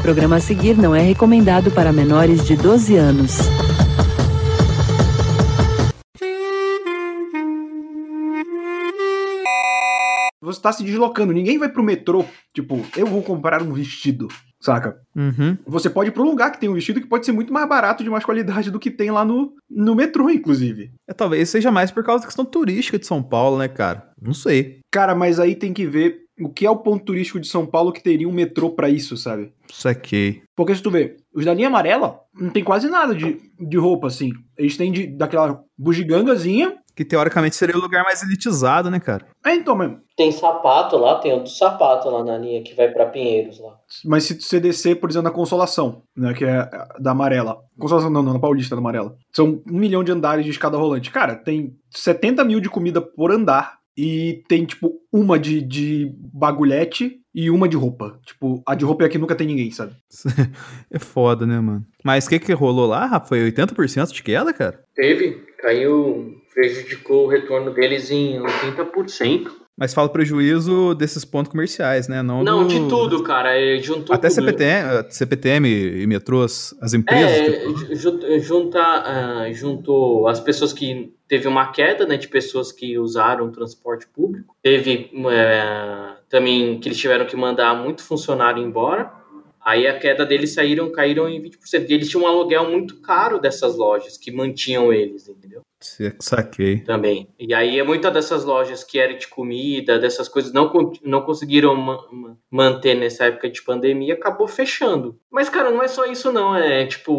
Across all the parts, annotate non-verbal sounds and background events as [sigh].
programa a seguir não é recomendado para menores de 12 anos. Você está se deslocando, ninguém vai pro metrô, tipo, eu vou comprar um vestido, saca? Uhum. Você pode ir um lugar que tem um vestido que pode ser muito mais barato, de mais qualidade do que tem lá no, no metrô, inclusive. É, talvez seja mais por causa da questão turística de São Paulo, né, cara? Não sei. Cara, mas aí tem que ver o que é o ponto turístico de São Paulo que teria um metrô pra isso, sabe? Saquei. Porque se tu vê, os da linha amarela não tem quase nada de, de roupa, assim. Eles têm de, daquela bugigangazinha. Que teoricamente seria o lugar mais elitizado, né, cara? É, então, mesmo. Tem sapato lá, tem o do sapato lá na linha que vai pra Pinheiros lá. Mas se você descer, por exemplo, na Consolação, né, que é da amarela. Consolação não, não, na Paulista da amarela. São um milhão de andares de escada rolante. Cara, tem 70 mil de comida por andar e tem, tipo, uma de, de bagulhete e uma de roupa. Tipo, a de roupa é a que nunca tem ninguém, sabe? [laughs] É foda, né, mano? Mas o que que rolou lá, Rafa? Foi 80% de queda, cara? Teve, caiu, prejudicou o retorno deles em 80%. Mas fala prejuízo desses pontos comerciais, né? Não, Não, do- de tudo, cara. Juntou Até tudo. CPTM, eh, CPTM e metrôs, as empresas. É, tipo, ju- junta, ah, juntou as pessoas que teve uma queda, né, de pessoas que usaram o transporte público. Teve é, também que eles tiveram que mandar muito funcionário embora. Aí a queda deles saíram, caíram em 20%. E eles tinham um aluguel muito caro dessas lojas que mantinham eles, entendeu? Se- saquei. Também. E aí muitas dessas lojas que eram de comida, dessas coisas, não, não conseguiram ma- ma- manter nessa época de pandemia, acabou fechando. Mas, cara, não é só isso não, é tipo,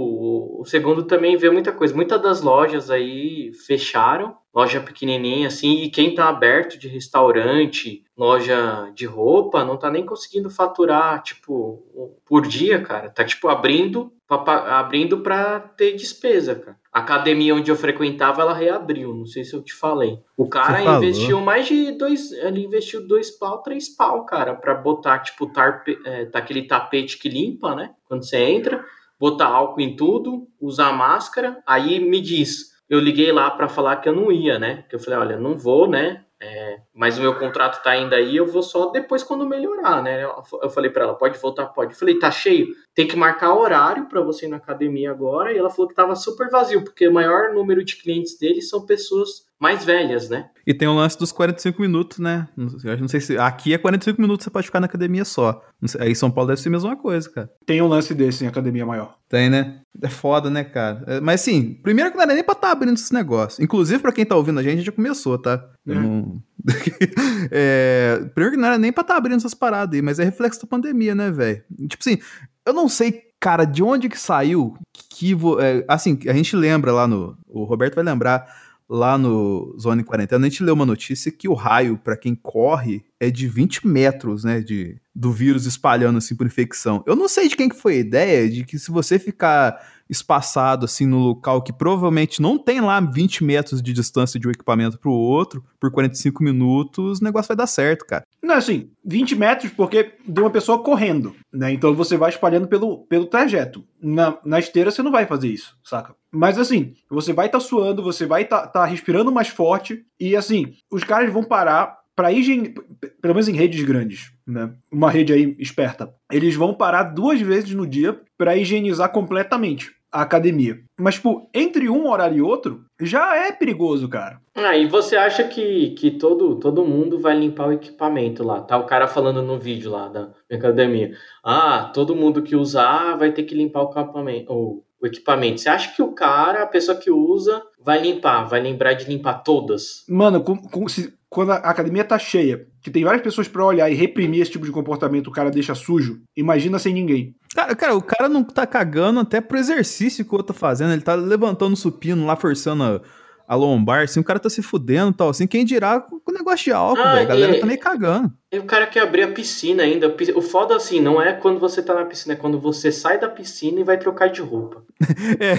o segundo também vê muita coisa. Muitas das lojas aí fecharam, loja pequenininha assim, e quem tá aberto de restaurante, loja de roupa, não tá nem conseguindo faturar, tipo, por dia, cara. Tá, tipo, abrindo pra, abrindo pra ter despesa, cara. A academia onde eu frequentava, ela reabriu, não sei se eu te falei. O cara investiu mais de dois, ele investiu dois pau, três pau, cara, pra botar, tipo, tarpe, é, tá aquele tapete que limpa, né, quando você entra, botar álcool em tudo, usar máscara, aí me diz, eu liguei lá pra falar que eu não ia, né, que eu falei, olha, não vou, né, é, mas o meu contrato tá ainda aí, eu vou só depois quando melhorar, né? Eu, falei pra ela, pode voltar, pode. Eu falei, tá cheio, tem que marcar horário pra você ir na academia agora. E ela falou que tava super vazio, porque o maior número de clientes deles são pessoas mais velhas, né? E tem o lance dos 45 minutos, né? Não sei- Eu não sei se. Aqui é 45 minutos, você pode ficar na academia só. Aí em São Paulo deve ser a mesma coisa, cara. Tem um lance desse em academia maior. Tem, né? É foda, né, cara? É, Mas assim, primeiro que não era nem pra estar abrindo esses negócios. Inclusive, pra quem tá ouvindo a gente, já começou, tá? É. não- [laughs] É, Primeiro que não era nem pra estar abrindo essas paradas aí, mas é reflexo da pandemia, né, velho? Tipo assim, eu não sei, cara, de onde que saiu que. vo- é, assim, a gente lembra lá no. O Roberto vai lembrar lá no Zone Quarentena, a gente leu uma notícia que o raio, pra quem corre, é de 20 metros, né, de, do vírus espalhando assim por infecção. Eu não sei de quem que foi a ideia de que se você ficar espaçado assim no local que provavelmente não tem lá 20 metros de distância de um equipamento pro outro, por 45 minutos, o negócio vai dar certo, cara. Não, assim, 20 metros porque de uma pessoa correndo, né? Então você vai espalhando pelo, pelo trajeto. Na, na esteira você não vai fazer isso, saca? Mas assim, você vai estar suando, você vai estar respirando mais forte e assim, os caras vão parar para higiene, pelo menos em redes grandes, né? Uma rede aí esperta. Eles vão parar duas vezes no dia para higienizar completamente a academia. Mas, tipo, entre um horário e outro, já é perigoso, cara. Ah, e você acha que, que todo, todo mundo vai limpar o equipamento lá? Tá o cara falando no vídeo lá da academia. Ah, todo mundo que usar vai ter que limpar o equipamento. O equipamento. Você acha que o cara, a pessoa que usa, vai limpar? Vai lembrar de limpar todas? Mano, com- com- se- quando a academia tá cheia, que tem várias pessoas pra olhar e reprimir esse tipo de comportamento, o cara deixa sujo, imagina sem ninguém. Cara, cara, o cara não tá cagando até pro exercício que o outro tá fazendo. Ele tá levantando o supino lá, forçando a, a lombar, assim, o cara tá se fudendo e tal, assim. Quem dirá com com o negócio de álcool, Ah, velho? A galera e- tá meio cagando. E o cara quer abrir a piscina ainda. O foda, assim, não é quando você tá na piscina, é quando você sai da piscina e vai trocar de roupa. [laughs] É,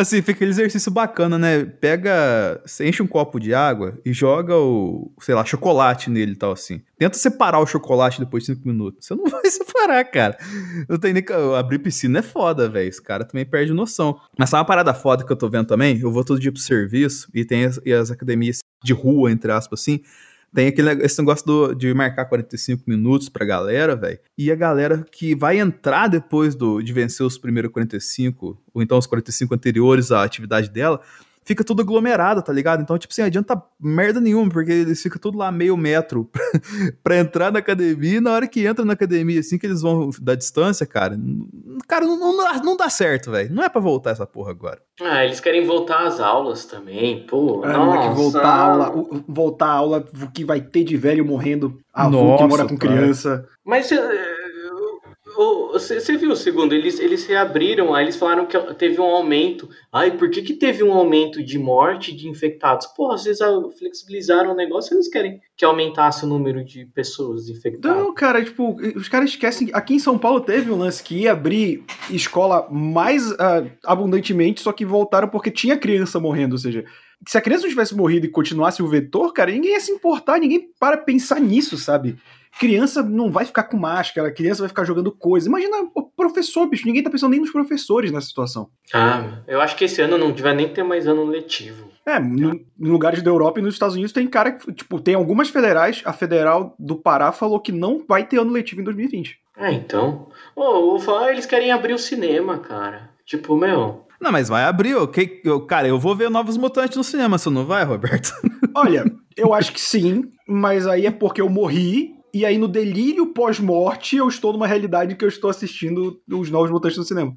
assim, fica aquele exercício bacana, né? Pega, você enche um copo de água e joga o, sei lá, chocolate nele e tal, assim. Tenta separar o chocolate depois de cinco minutos. Você não [laughs] vai separar, cara. Eu tenho nem que- abrir piscina é foda, velho. Esse cara também perde noção. Mas sabe uma parada foda que eu tô vendo também? Eu vou todo dia pro serviço e tem as, e as academias de rua, entre aspas, assim. Tem aquele esse negócio do, de marcar 45 minutos pra galera, velho. E a galera que vai entrar depois do, de vencer os primeiros 45, ou então os 45 anteriores à atividade dela, fica tudo aglomerado, tá ligado? Então, tipo assim, adianta merda nenhuma, porque eles ficam tudo lá meio metro [laughs] pra, entrar na academia, e na hora que entra na academia, assim que eles vão da distância, cara, cara, não, não, dá, não dá certo, velho. Não é pra voltar essa porra agora. Ah, eles querem voltar às aulas também, pô. É, nossa. moleque, voltar a aula, o- voltar a aula, o que vai ter de velho morrendo, avô que Nossa, mora com cara. criança. Mas você viu, segundo, eles, eles reabriram, aí eles falaram que teve um aumento. Ai, por que, que teve um aumento de morte de infectados? Porra, vocês flexibilizaram o negócio, eles querem que aumentasse o número de pessoas infectadas. Não, cara, tipo, os caras esquecem. Aqui em São Paulo teve um lance que ia abrir escola mais ah, abundantemente, só que voltaram porque tinha criança morrendo. Ou seja, se a criança não tivesse morrido e continuasse o vetor, cara, ninguém ia se importar, ninguém para pensar nisso, sabe? Criança não vai ficar com máscara, criança vai ficar jogando coisa. Imagina o professor, bicho, ninguém tá pensando nem nos professores nessa situação. Ah, eu acho que esse ano não vai nem ter mais ano letivo. É, no, em lugares da Europa e nos Estados Unidos tem cara que, tipo, tem algumas federais, a federal do Pará falou que não vai ter ano letivo em 2020. Ah, então. Vou falar, eles querem abrir o cinema, cara. Tipo, meu. Não, mas vai abrir, ok? Eu, cara, eu vou ver Novos Mutantes no cinema, você não vai, Roberto? [laughs] Olha, eu acho que sim, mas aí é porque eu morri. E aí, no delírio pós-morte, eu estou numa realidade que eu estou assistindo os novos mutantes no cinema.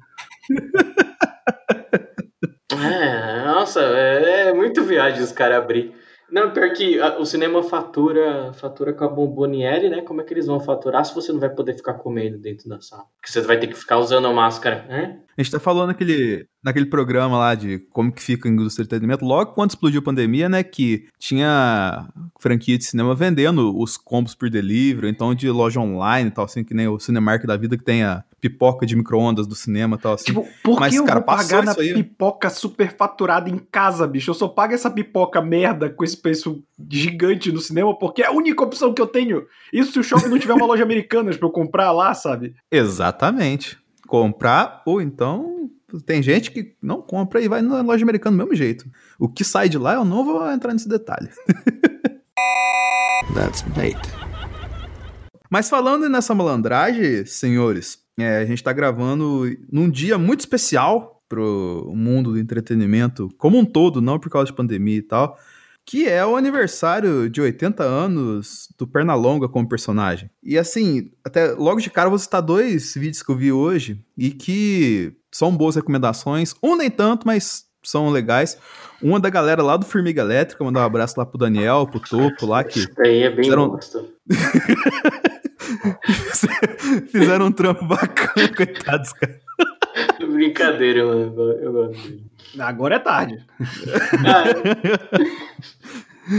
É, nossa, é, é muito viagem os caras abrir. Não, pior que a- o cinema fatura, fatura com a bomboniere, né? Como é que eles vão faturar se você não vai poder ficar comendo dentro da sala? Porque você vai ter que ficar usando a máscara, né? A gente tá falando naquele, naquele programa lá de como que fica a indústria de entretenimento, logo quando explodiu a pandemia, né, que tinha franquia de cinema vendendo os combos por delivery, então de loja online e tal, assim, que nem o Cinemark da vida, que tem a pipoca de micro-ondas do cinema e tal, assim. Tipo, por Mas, que eu cara, vou passou pagar na pipoca superfaturada em casa, bicho? Eu só pago essa pipoca merda com esse preço gigante no cinema porque é a única opção que eu tenho. Isso se o shopping não tiver uma loja [laughs] americana pra eu comprar lá, sabe? Exatamente. Comprar, ou então tem gente que não compra e vai na loja americana do mesmo jeito. O que sai de lá, eu não vou entrar nesse detalhe. [laughs] That's bait. Mas falando nessa malandragem, senhores, é, a gente tá gravando num dia muito especial pro mundo do entretenimento como um todo, não por causa de pandemia e tal, que é o aniversário de 80 anos do Pernalonga como personagem. E assim, até logo de cara eu vou citar dois vídeos que eu vi hoje e que são boas recomendações. Um nem tanto, mas são legais. Uma da galera lá do Formiga Elétrica, mandar um abraço lá pro Daniel, pro Topo lá, que Isso daí é bem Fizeram- bosta. [laughs] Fizeram um trampo bacana, [laughs] coitados, cara. [laughs] Brincadeira, mano. Eu gosto dele. Agora é tarde. Ah,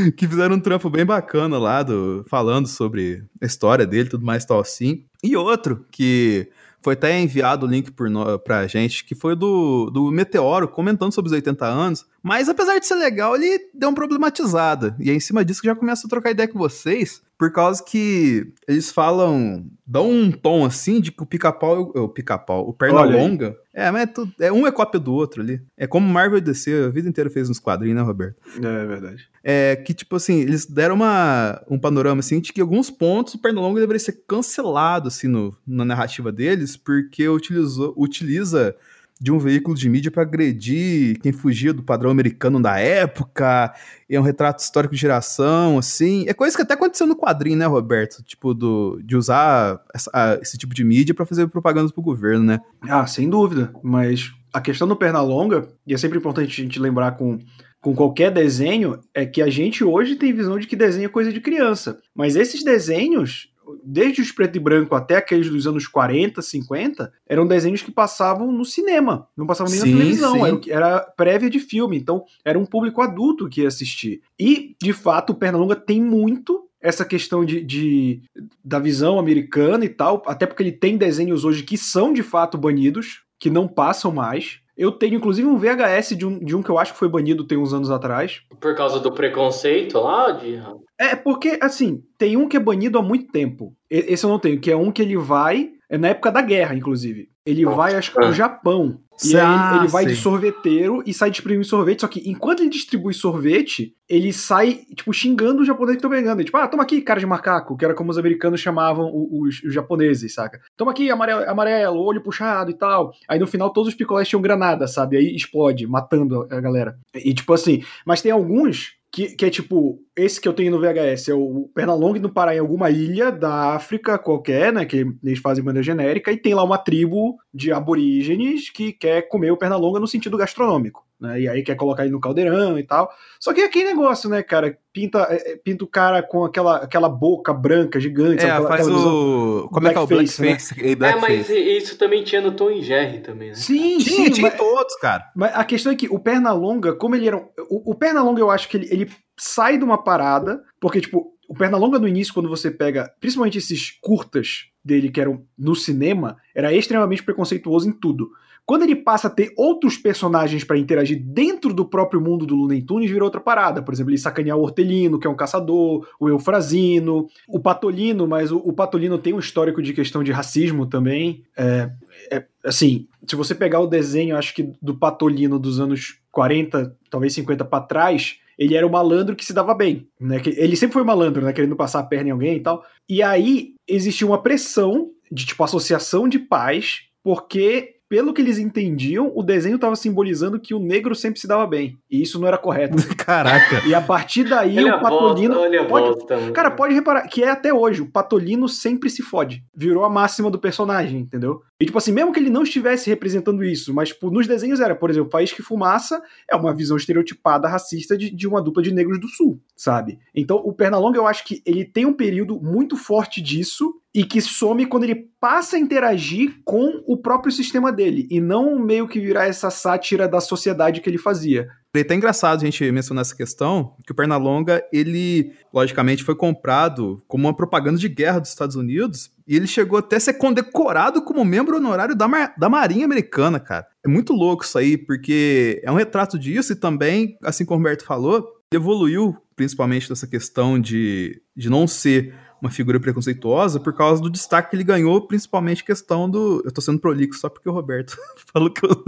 [laughs] Que fizeram um trampo bem bacana lá, do, falando sobre a história dele, tudo mais tal assim. E outro, que foi até enviado o link por no, pra gente, que foi do, do Meteoro, comentando sobre os 80 anos. Mas apesar de ser legal, ele deu uma problematizada. E é em cima disso que já começo a trocar ideia com vocês, por causa que eles falam, dão um tom assim de que o pica-pau, o pica-pau, o perna Olha aí. longa. É, mas é, tudo, é um é cópia do outro ali. É como Marvel DC a vida inteira fez nos quadrinhos, né, Roberto? É verdade. é que, tipo assim, eles deram uma, um panorama, assim, de que em alguns pontos o Pernalonga deveria ser cancelado, assim, no, na narrativa deles, porque utilizou, utiliza de um veículo de mídia para agredir quem fugia do padrão americano da época, é um retrato histórico de geração, assim. É coisa que até aconteceu no quadrinho, né, Roberto? Tipo, do, de usar essa- a- esse tipo de mídia para fazer propaganda pro governo, né? Ah, sem dúvida. Mas a questão do Pernalonga, e é sempre importante a gente lembrar com, com qualquer desenho, é que a gente hoje tem visão de que desenho é coisa de criança. Mas esses desenhos, desde os preto e branco até aqueles dos anos 40, 50, eram desenhos que passavam no cinema. Não passavam nem Sim, na televisão. Era, era prévia de filme. Então, era um público adulto que ia assistir. E, de fato, o Pernalonga tem muito essa questão de, de- da visão americana e tal, até porque ele tem desenhos hoje que são de fato banidos, que não passam mais. Eu tenho inclusive um VHS de um, de um que eu acho que foi banido tem uns anos atrás. por causa do preconceito lá, de... É porque, assim, tem um que é banido há muito tempo. Esse eu não tenho, que é um que ele vai é na época da guerra, inclusive. Ele vai, acho que, pro Ah. Japão. E Ah, aí ele vai de sei. sorveteiro e sai distribuindo sorvete. Só que enquanto ele distribui sorvete, ele sai, tipo, xingando os japoneses que estão pegando. Tipo, ah, toma aqui, cara de macaco, que era como os americanos chamavam o- os, os japoneses, saca? Toma aqui, amarelo, amarelo, olho puxado e tal. Aí no final todos os picolés tinham granada, sabe? Aí explode, matando a galera. E tipo assim, mas tem alguns que, que é tipo, esse que eu tenho no VHS é o Pernalonga no Pará em alguma ilha da África qualquer, né? Que eles fazem maneira genérica, e tem lá uma tribo de aborígenes que quer comer o Pernalonga no sentido gastronômico. Né, e aí quer colocar ele no caldeirão e tal. Só que é aquele negócio, né, cara? Pinta, é, é, pinta o cara com aquela, aquela boca branca gigante. É, sabe? Aquela- faz aquela o. Como é que é o Blackface, né? Blackface? É, É, mas isso também tinha no Tom e Jerry também, né? Sim, Tinha, sim, tinha mas- em todos, cara. Mas a questão é que o Pernalonga, como ele era. um- O, o Pernalonga, eu acho que ele, ele sai de uma parada, porque, tipo, o Pernalonga no início, quando você pega, principalmente esses curtas dele que eram no cinema, era extremamente preconceituoso em tudo. Quando ele passa a ter outros personagens pra interagir dentro do próprio mundo do Looney Tunes, vira outra parada. Por exemplo, ele sacanear o Hortelino, que é um caçador, o Eufrazino, o Patolino, mas o, o Patolino tem um histórico de questão de racismo também. É, é, assim, se você pegar o desenho, acho que do Patolino dos anos 40, talvez 50 pra trás, ele era o malandro que se dava bem, né? Ele sempre foi malandro, né? Querendo passar a perna em alguém e tal. E aí existia uma pressão de tipo associação de pais, porque pelo que eles entendiam, o desenho estava simbolizando que o negro sempre se dava bem. E isso não era correto. [laughs] Caraca. E a partir daí Olha o volta, Patolino pode, volta. mano. Cara, pode reparar que é até hoje, o Patolino sempre se fode. Virou a máxima do personagem, entendeu? E tipo assim, mesmo que ele não estivesse representando isso, mas tipo, nos desenhos era, por exemplo, País que Fumaça é uma visão estereotipada racista de, de uma dupla de negros do sul, sabe? Então o Pernalonga eu acho que ele tem um período muito forte disso e que some quando ele passa a interagir com o próprio sistema dele e não meio que virar essa sátira da sociedade que ele fazia. É até engraçado a gente mencionar essa questão, que o Pernalonga, ele, logicamente, foi comprado como uma propaganda de guerra dos Estados Unidos, e ele chegou até a ser condecorado como membro honorário da, Mar- da Marinha Americana, cara. É muito louco isso aí, porque é um retrato disso, e também, assim como o Roberto falou, evoluiu, principalmente dessa questão de, de não ser uma figura preconceituosa por causa do destaque que ele ganhou, principalmente questão do. Eu tô sendo prolixo só porque o Roberto [laughs] falou que eu.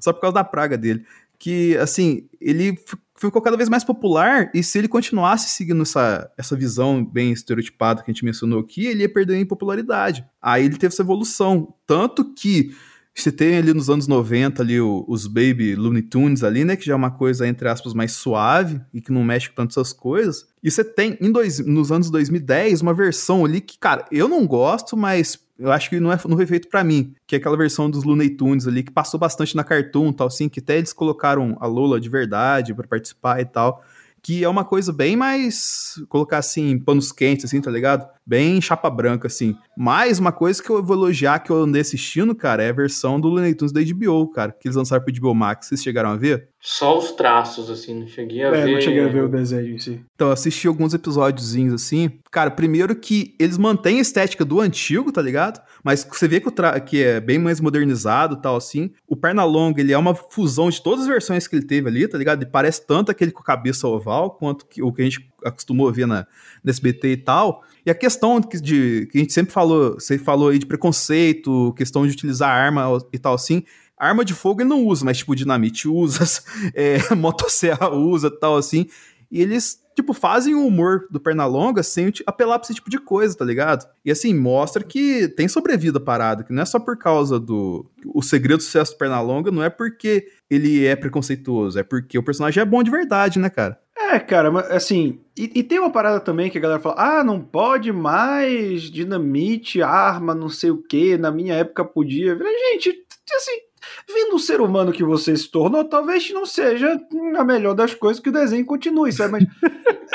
só por causa da praga dele que, assim, ele ficou cada vez mais popular e se ele continuasse seguindo essa, essa visão bem estereotipada que a gente mencionou aqui, ele ia perder em popularidade. Aí ele teve essa evolução. Tanto que você tem ali nos anos 90 ali o- os Baby Looney Tunes ali, né, que já é uma coisa, entre aspas, mais suave e que não mexe com tantas essas coisas. E você tem, em dois, nos anos 2010, uma versão ali que, cara, eu não gosto, mas eu acho que não, é, não foi feito pra mim, que é aquela versão dos Looney Tunes ali, que passou bastante na Cartoon tal, assim, que até eles colocaram a Lola de verdade pra participar e tal, que é uma coisa bem mais, colocar assim, panos quentes, assim, tá ligado? Bem chapa branca, assim. Mas uma coisa que eu vou elogiar, que eu andei assistindo, cara, é a versão do Looney Tunes da HBO, cara, que eles lançaram pro HBO Max, vocês chegaram a ver? Só os traços, assim, não cheguei a É, ver. não cheguei a ver o desenho em si. Então, eu assisti alguns episódiozinhos assim. Cara, primeiro que eles mantêm a estética do antigo, tá ligado? Mas você vê que, o tra- que é bem mais modernizado tal, assim. O Pernalonga, ele é uma fusão de todas as versões que ele teve ali, tá ligado? Ele parece tanto aquele com a cabeça oval, quanto que, o que a gente acostumou a ver na, na SBT e tal. E a questão que, de, que a gente sempre falou, você falou aí de preconceito, questão de utilizar arma e tal, assim. Arma de fogo ele não usa, mas tipo, dinamite usa, [laughs] é, [laughs] motosserra usa tal, assim. E eles, tipo, fazem o humor do Pernalonga sem apelar pra esse tipo de coisa, tá ligado? E assim, mostra que tem sobrevida parada, que não é só por causa do. O segredo do sucesso do Pernalonga não é porque ele é preconceituoso, é porque o personagem é bom de verdade, né, cara? É, cara, mas assim. E, e tem uma parada também que a galera fala: ah, não pode mais dinamite, arma, não sei o que. Na minha época podia. Gente, assim, vendo o ser humano que você se tornou, talvez não seja a melhor das coisas que o desenho continue, sabe? Mas.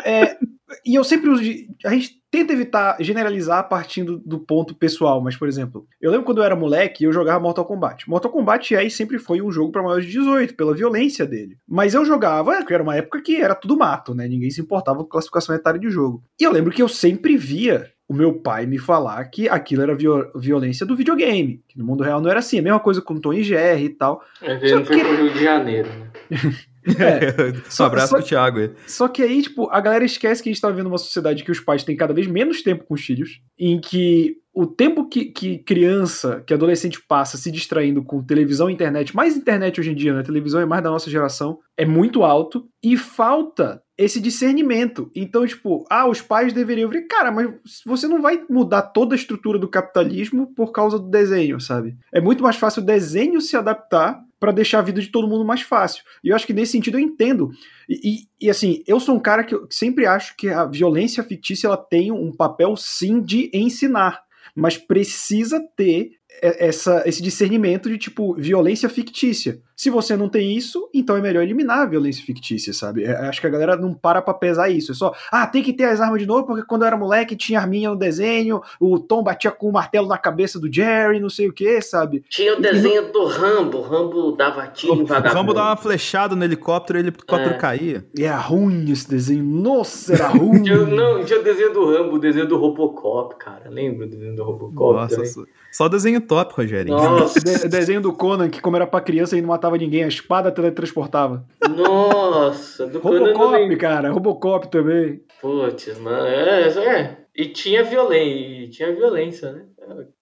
é, e eu sempre uso. de- a gente tenta evitar generalizar partindo do ponto pessoal, mas, por exemplo, eu lembro quando eu era moleque eu jogava Mortal Kombat. Mortal Kombat aí sempre foi um jogo para maiores de 18, pela violência dele. Mas eu jogava, era uma época que era tudo mato, né? Ninguém se importava com classificação etária de jogo. E eu lembro que eu sempre via o meu pai me falar que aquilo era viol- violência do videogame, que no mundo real não era assim. A mesma coisa com Tom e Jerry e tal. É, ele não foi que- pro Rio de Janeiro, né? [laughs] um [laughs] Só- abraço só- pro Thiago. Só que aí, tipo, a galera esquece que a gente tá vivendo uma sociedade que os pais têm cada vez menos tempo com os filhos, em que o tempo que, que criança, que adolescente passa se distraindo com televisão e internet, mais internet hoje em dia, né? Televisão é mais da nossa geração, é muito alto e falta esse discernimento. Então, tipo, ah, os pais deveriam ver, cara, mas você não vai mudar toda a estrutura do capitalismo por causa do desenho, sabe? É muito mais fácil o desenho se adaptar para deixar a vida de todo mundo mais fácil. E eu acho que nesse sentido eu entendo. E, e, e assim, eu sou um cara que sempre acho que a violência fictícia ela tem um papel sim de ensinar, mas precisa ter essa, esse discernimento de tipo violência fictícia. Se você não tem isso, então é melhor eliminar a violência fictícia, sabe? É, acho que a galera não para pra pesar isso. É só, ah, tem que ter as armas de novo, porque quando eu era moleque tinha arminha no desenho, o Tom batia com o martelo na cabeça do Jerry, não sei o que, sabe? Tinha o desenho e, do Rambo, o Rambo dava tiro em vagabundo. O Rambo dava uma flechada no helicóptero e o helicóptero é. caía. E era ruim esse desenho, nossa, era ruim. [laughs] tinha, não, tinha o desenho do Rambo, o desenho do Robocop, cara. Lembra o desenho do Robocop? Nossa, também? só desenho top, Rogério. Nossa. De, desenho do Conan, que como era pra criança e não matava ninguém, a espada teletransportava. Nossa, do Robocop, cara, Robocop também. Putz, mano, é, é. E tinha violência, tinha violência, né?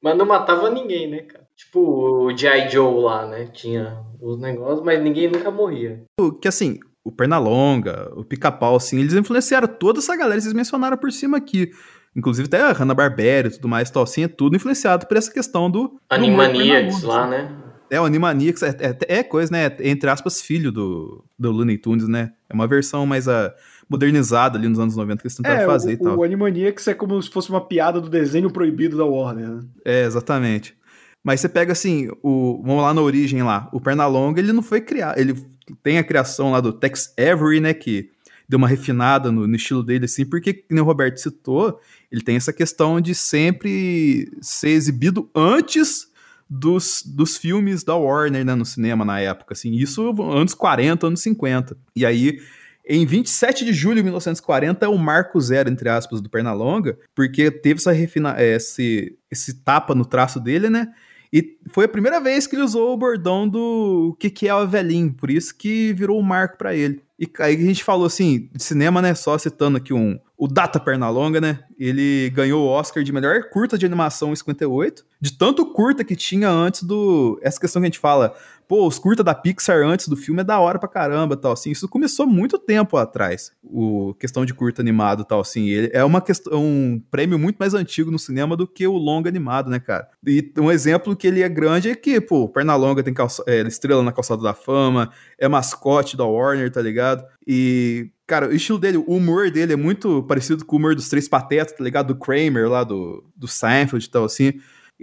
Mas não matava ninguém, né, cara? Tipo o G.I. Joe lá, né? Tinha os negócios, mas ninguém nunca morria. Que assim, o Pernalonga, o Pica-Pau, assim, eles influenciaram toda essa galera, vocês mencionaram por cima aqui. Inclusive até a Hanna-Barbera e tudo mais, tal, assim, é tudo influenciado por essa questão do... Animaniacs lá, né? É, o Animaniacs é, é, é, coisa, né? Entre aspas, filho do, do Looney Tunes, né? É uma versão mais uh, modernizada ali nos anos 90 que eles tentaram é, fazer o, e tal. O Animaniacs é como se fosse uma piada do desenho proibido da Warner, né? É, exatamente. Mas você pega assim, o, vamos lá na origem lá, o Pernalonga, ele não foi criado, ele tem a criação lá do Tex Avery, né, que deu uma refinada no, no estilo dele, assim, porque, como o Roberto citou, ele tem essa questão de sempre ser exibido antes dos, dos filmes da Warner, né, no cinema na época, assim, isso anos 40, anos 50. E aí, em 27 de julho de 1940 é o marco zero, entre aspas, do Pernalonga, porque teve essa refina esse, esse tapa no traço dele, né, e foi a primeira vez que ele usou o bordão do o que, que é o velhinho, por isso que virou o um marco para ele. E aí a gente falou assim, de cinema, né, só citando aqui um, o Data Pernalonga, né? Ele ganhou o Oscar de melhor curta de animação em 58, de tanto curta que tinha antes do. Essa questão que a gente fala, pô, os curta da Pixar antes do filme é da hora pra caramba, tal, assim. Isso começou muito tempo atrás, o questão de curta animado, tal, assim. Ele é uma questão, um prêmio muito mais antigo no cinema do que o longa animado, né, cara? E um exemplo que ele é grande é que, pô, Pernalonga tem calça, é, estrela na calçada da fama, é mascote da Warner, tá ligado? E Cara, o estilo dele, o humor dele é muito parecido com o humor dos Três Patetas, tá ligado? Do Kramer lá, do, do Seinfeld e tal, assim.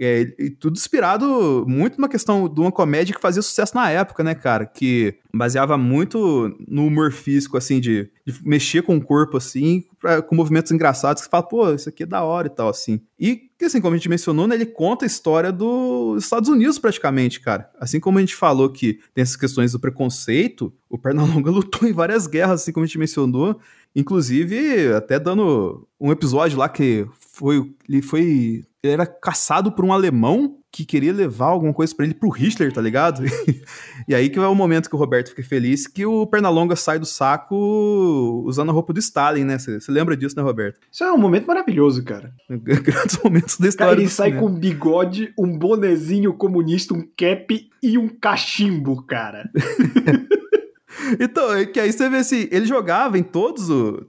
É, e tudo inspirado muito numa questão de uma comédia que fazia sucesso na época, né, cara? Que baseava muito no humor físico, assim, de, de mexer com o corpo, assim, pra, com movimentos engraçados, que fala, pô, isso aqui é da hora e tal, assim. E, assim, como a gente mencionou, né, ele conta a história dos Estados Unidos, praticamente, cara. Assim como a gente falou que tem essas questões do preconceito, o Pernalonga [laughs] lutou em várias guerras, assim como a gente mencionou, inclusive até dando um episódio lá que foi, ele foi ele era caçado por um alemão que queria levar alguma coisa para ele pro Hitler, tá ligado? [laughs] e aí que é o momento que o Roberto fica feliz que o Pernalonga sai do saco usando a roupa do Stalin, né? Você lembra disso, né, Roberto? Isso é um momento maravilhoso, cara. [laughs] Grandes momentos da história. Cara, ele sai cinema. com um bigode, um bonezinho comunista, um cap e um cachimbo, cara. [laughs] Então, é que aí você vê assim, ele jogava em todos o.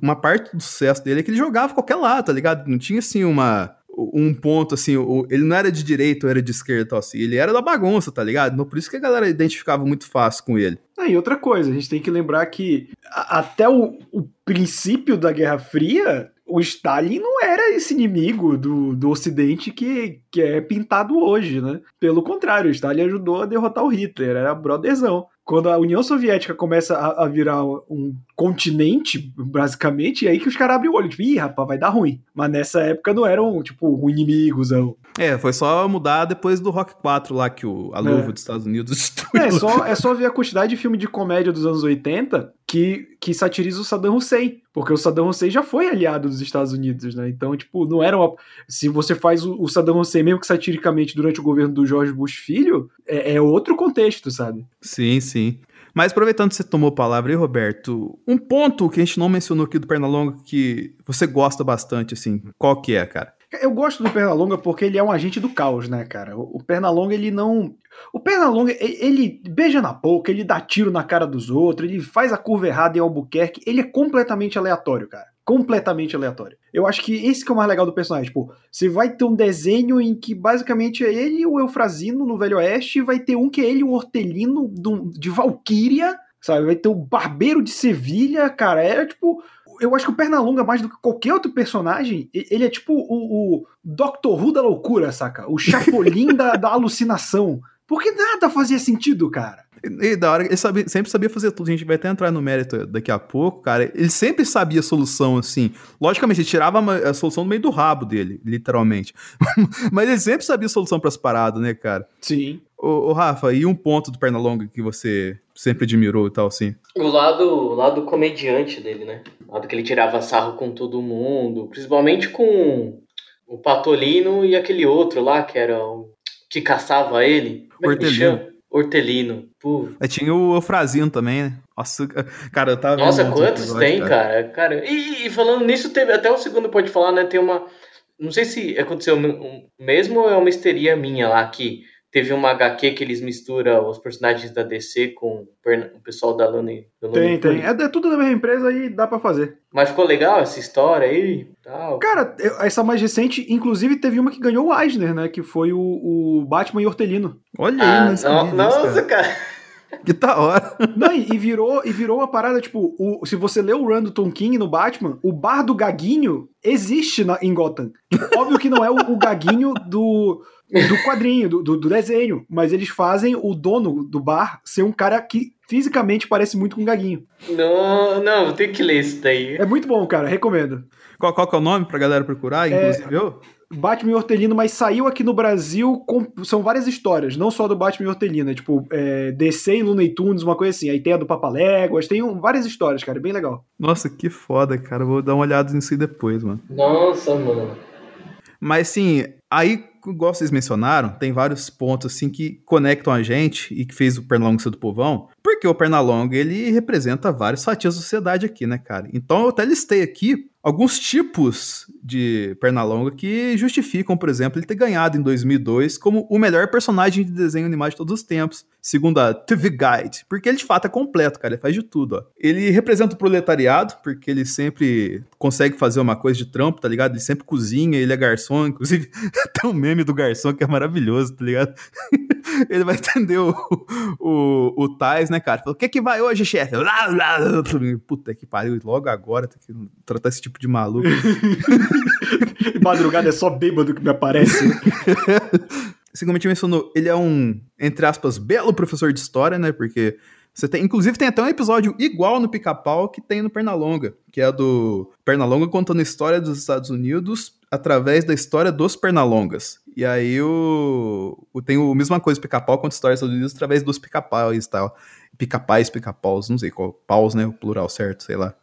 Uma parte do sucesso dele é que ele jogava qualquer lado, tá ligado? Não tinha assim uma um ponto, assim, ele não era de direita ou era de esquerda, assim, ele era da bagunça, tá ligado? Então, por isso que a galera identificava muito fácil com ele. Ah, e outra coisa, a gente tem que lembrar que até o, o princípio da Guerra Fria, o Stalin não era esse inimigo do, do Ocidente que, que é pintado hoje, né? Pelo contrário, o Stalin ajudou a derrotar o Hitler, era brotherzão quando a União Soviética começa a, a, virar um continente, basicamente, é aí que os caras abrem o olho, tipo, ih, rapaz, vai dar ruim. Mas nessa época não eram, tipo, inimigos. Não. É, foi só mudar depois do Rock 4 lá, que o, a luva é. dos Estados Unidos [laughs] destruiu. É, só, é só ver a quantidade de filme de comédia dos anos 80 que, que satiriza o Saddam Hussein. Porque o Saddam Hussein já foi aliado dos Estados Unidos, né? Então, tipo, não era uma... Se você faz o, o Saddam Hussein, mesmo que satiricamente, durante o governo do George Bush Filho, é, é outro contexto, sabe? Sim, sim. Mas aproveitando que você tomou a palavra aí, Roberto, um ponto que a gente não mencionou aqui do Pernalonga que você gosta bastante, assim, qual que é, cara? Eu gosto do Pernalonga porque ele é um agente do caos, né, cara? O Pernalonga, ele não. O Pernalonga, ele beija na boca, ele dá tiro na cara dos outros, ele faz a curva errada em Albuquerque, ele é completamente aleatório, cara. Completamente aleatório. Eu acho que esse que é o mais legal do personagem. Tipo, você vai ter um desenho em que basicamente é ele o Eufrazino no Velho Oeste, e vai ter um que é ele o Hortelino de Valkyria, sabe? Vai ter o Barbeiro de Sevilha, cara. É tipo. Eu acho que o Pernalonga, mais do que qualquer outro personagem, ele é tipo o, o Doctor Who da loucura, saca? O Chapolin [laughs] da, da alucinação. Porque nada fazia sentido, cara. E, da hora, ele sabia- sempre sabia fazer tudo. A gente vai até entrar no mérito daqui a pouco, cara. Ele sempre sabia a solução, assim. Logicamente, ele tirava a solução do meio do rabo dele, literalmente. [laughs] Mas ele sempre sabia a solução pras paradas, né, cara? Sim. Ô, ô, Rafa, e um ponto do Pernalonga que você sempre admirou e tal, assim? O lado, o lado comediante dele, né? O lado que ele tirava sarro com todo mundo, principalmente com o Patolino e aquele outro lá, que era o que caçava ele. Como é que ele Hortelino. Hortelino. Pô. Aí tinha o Eufrazino também, né? Nossa, cara, eu tava Nossa, quantos episódio, tem, cara? cara e, e falando nisso, teve até o segundo pode falar, né? Tem uma. Não sei se aconteceu um- mesmo ou é uma histeria minha lá que teve uma HQ que eles misturam os personagens da DC com o pessoal da Looney, do Looney Tem, tem. É, é tudo da mesma empresa e dá pra fazer. Mas ficou legal essa história aí e tal. Cara, essa mais recente, inclusive, teve uma que ganhou o Eisner, né? Que foi o, o Batman e Hortelino. Olha Ah, aí, não no- disso, nossa, cara. [laughs] Que da hora. Não, e, e virou e virou uma parada, tipo, o- se você lê o run do Tom King no Batman, o bar do Gaguinho existe na- em Gotham. Tipo, óbvio que não é o, o Gaguinho do, do quadrinho, do, do- do desenho, mas eles fazem o dono do bar ser um cara que fisicamente parece muito com o Gaguinho. Não, não, vou ter que ler isso daí. É muito bom, cara, recomendo. Qual, qual que é o nome pra galera procurar, inclusive eu? Batman e Hortelino, mas saiu aqui no Brasil, com- são várias histórias, não só do Batman e Hortelino, é tipo é, DC e Looney Tunes, uma coisa assim. Aí tem a do Papaléguas, tem um- várias histórias, cara, é bem legal. Nossa, que foda, cara. Vou dar uma olhada nisso aí depois, mano. Nossa, mano. Mas sim, aí, igual vocês mencionaram, tem vários pontos assim que conectam a gente e que fez o Pernalonga ser do povão. Porque o Pernalonga, ele representa várias fatias da sociedade aqui, né, cara? Então eu até listei aqui alguns tipos de Pernalonga que justificam, por exemplo, ele ter ganhado em 2002 como o melhor personagem de desenho animado de todos os tempos, segundo a TV Guide. Porque ele de fato é completo, cara, ele faz de tudo, ó. Ele representa o proletariado, porque ele sempre consegue fazer uma coisa de trampo, tá ligado? Ele sempre cozinha, ele é garçom, inclusive [laughs] tem um meme do garçom que é maravilhoso, tá ligado? [laughs] ele vai atender o, o, o Tais, né, cara? Fala, o que que vai hoje, chefe? Lá, lá, lá. Puta que pariu, logo agora tem que tratar esse tipo de maluco. [laughs] Madrugada é só bêbado que me aparece. Gente mencionou, ele é um, entre aspas, belo professor de história, né? Porque você tem, inclusive, tem até um episódio igual no Pica-Pau que tem no Pernalonga, que é do Pernalonga contando a história dos Estados Unidos através da história dos Pernalongas. E aí o, o tem a mesma coisa, Pica-Pau conta a história dos Estados Unidos através dos Pica-Paus e tal. Pica-Pais, Pica-Paus, não sei qual, paus, né? O plural certo, sei lá.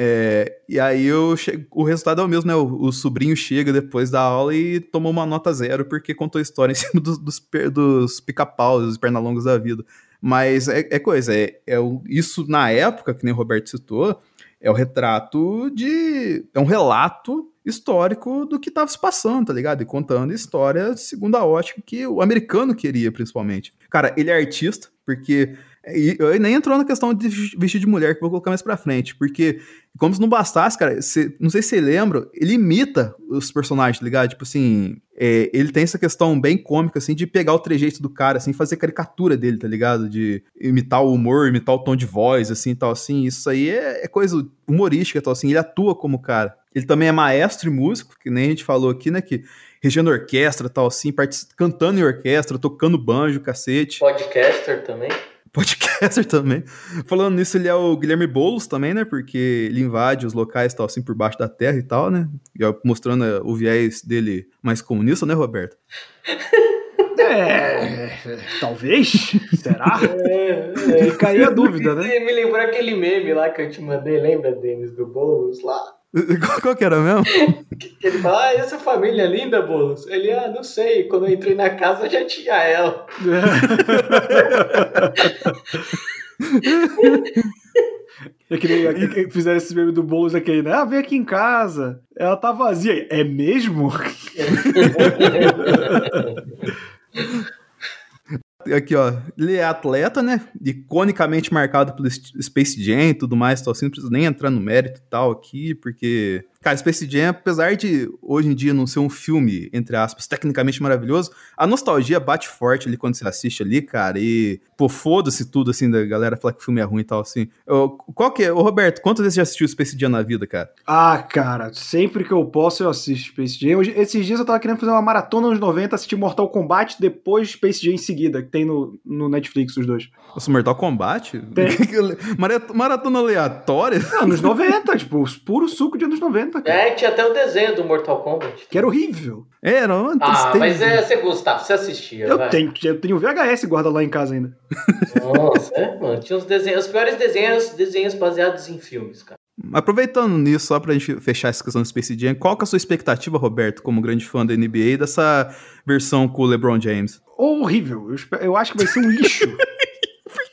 É, e aí o, che- o resultado é o mesmo, né? O, o sobrinho chega depois da aula e toma uma nota zero porque contou história [laughs] em cima dos, dos, dos pica-paus, dos pernalongos da vida. Mas é, é coisa, é, é o- isso na época, que nem o Roberto citou, é o retrato de. É um relato histórico do que estava se passando, tá ligado? E contando história segundo a ótica que o americano queria, principalmente. Cara, ele é artista, porque. E eu nem entrou na questão de vestir de mulher, que eu vou colocar mais pra frente, porque, como se não bastasse, cara, cê- não sei se você lembra, ele imita os personagens, tá ligado? Tipo assim, é, ele tem essa questão bem cômica, assim, de pegar o trejeito do cara, assim, fazer caricatura dele, tá ligado? De imitar o humor, imitar o tom de voz, assim, tal, assim. Isso aí é, é coisa humorística, tal, assim. Ele atua como cara. Ele também é maestro e músico, que nem a gente falou aqui, né? Que regendo orquestra, tal, assim, cantando em orquestra, tocando banjo, cacete. Podcaster também. Podcaster [laughs] também. Falando nisso, ele é o Guilherme Boulos também, né? Porque ele invade os locais, tal, assim, por baixo da terra e tal, né? E, ó, mostrando é, o viés dele mais comunista, né, Roberto? [laughs] é. Talvez? Será? [laughs] É, Fica aí a dúvida, né? Me lembrou aquele meme lá que eu te mandei, lembra, Denis, do Boulos lá? Qual, [laughs] qual que era mesmo? Ele fala, ah, essa família é linda, Boulos. Ele, ah, não sei, quando eu entrei na casa já tinha ela. É que nem que fizeram esse meme do Boulos aqui, né? Ah, vem aqui em casa. Ela tá vazia. É mesmo? [laughs] Aqui, ó. Ele é atleta, né? Iconicamente marcado pelo Space Jam e tudo mais, então assim, não preciso nem entrar no mérito tal aqui, porque Cara, Space Jam, apesar de hoje em dia não ser um filme, entre aspas, tecnicamente maravilhoso, a nostalgia bate forte ali quando você assiste ali, cara, e, pô, foda-se tudo, assim, da galera falar que o filme é ruim e tal, assim. Eu, qual que é? Ô, Roberto, quantas vezes você já assistiu Space Jam na vida, cara? Ah, cara, sempre que eu posso eu assisto Space Jam. Hoje, esses dias eu tava querendo fazer uma maratona nos 90, assistir Mortal Kombat, depois Space Jam em seguida, que tem no, no Netflix os dois. Nossa, Mortal Kombat? Tem. [laughs] Maratona aleatória? Não, nos 90, tipo, puro suco de anos 90. Cara. É, tinha até o desenho do Mortal Kombat. Que era horrível. Era, uma Ah, mas é, você gostava, você assistia. Eu vai. tenho, eu tenho VHS guardado lá em casa ainda. Nossa, é, mano. Tinha os desenhos, os piores desenhos, desenhos baseados em filmes, cara. Aproveitando nisso, só pra gente fechar essa questão do Space Jam, qual que é a sua expectativa, Roberto, como grande fã da NBA, dessa versão com o LeBron James? Horrível. Eu, eu acho que vai ser um lixo. [laughs]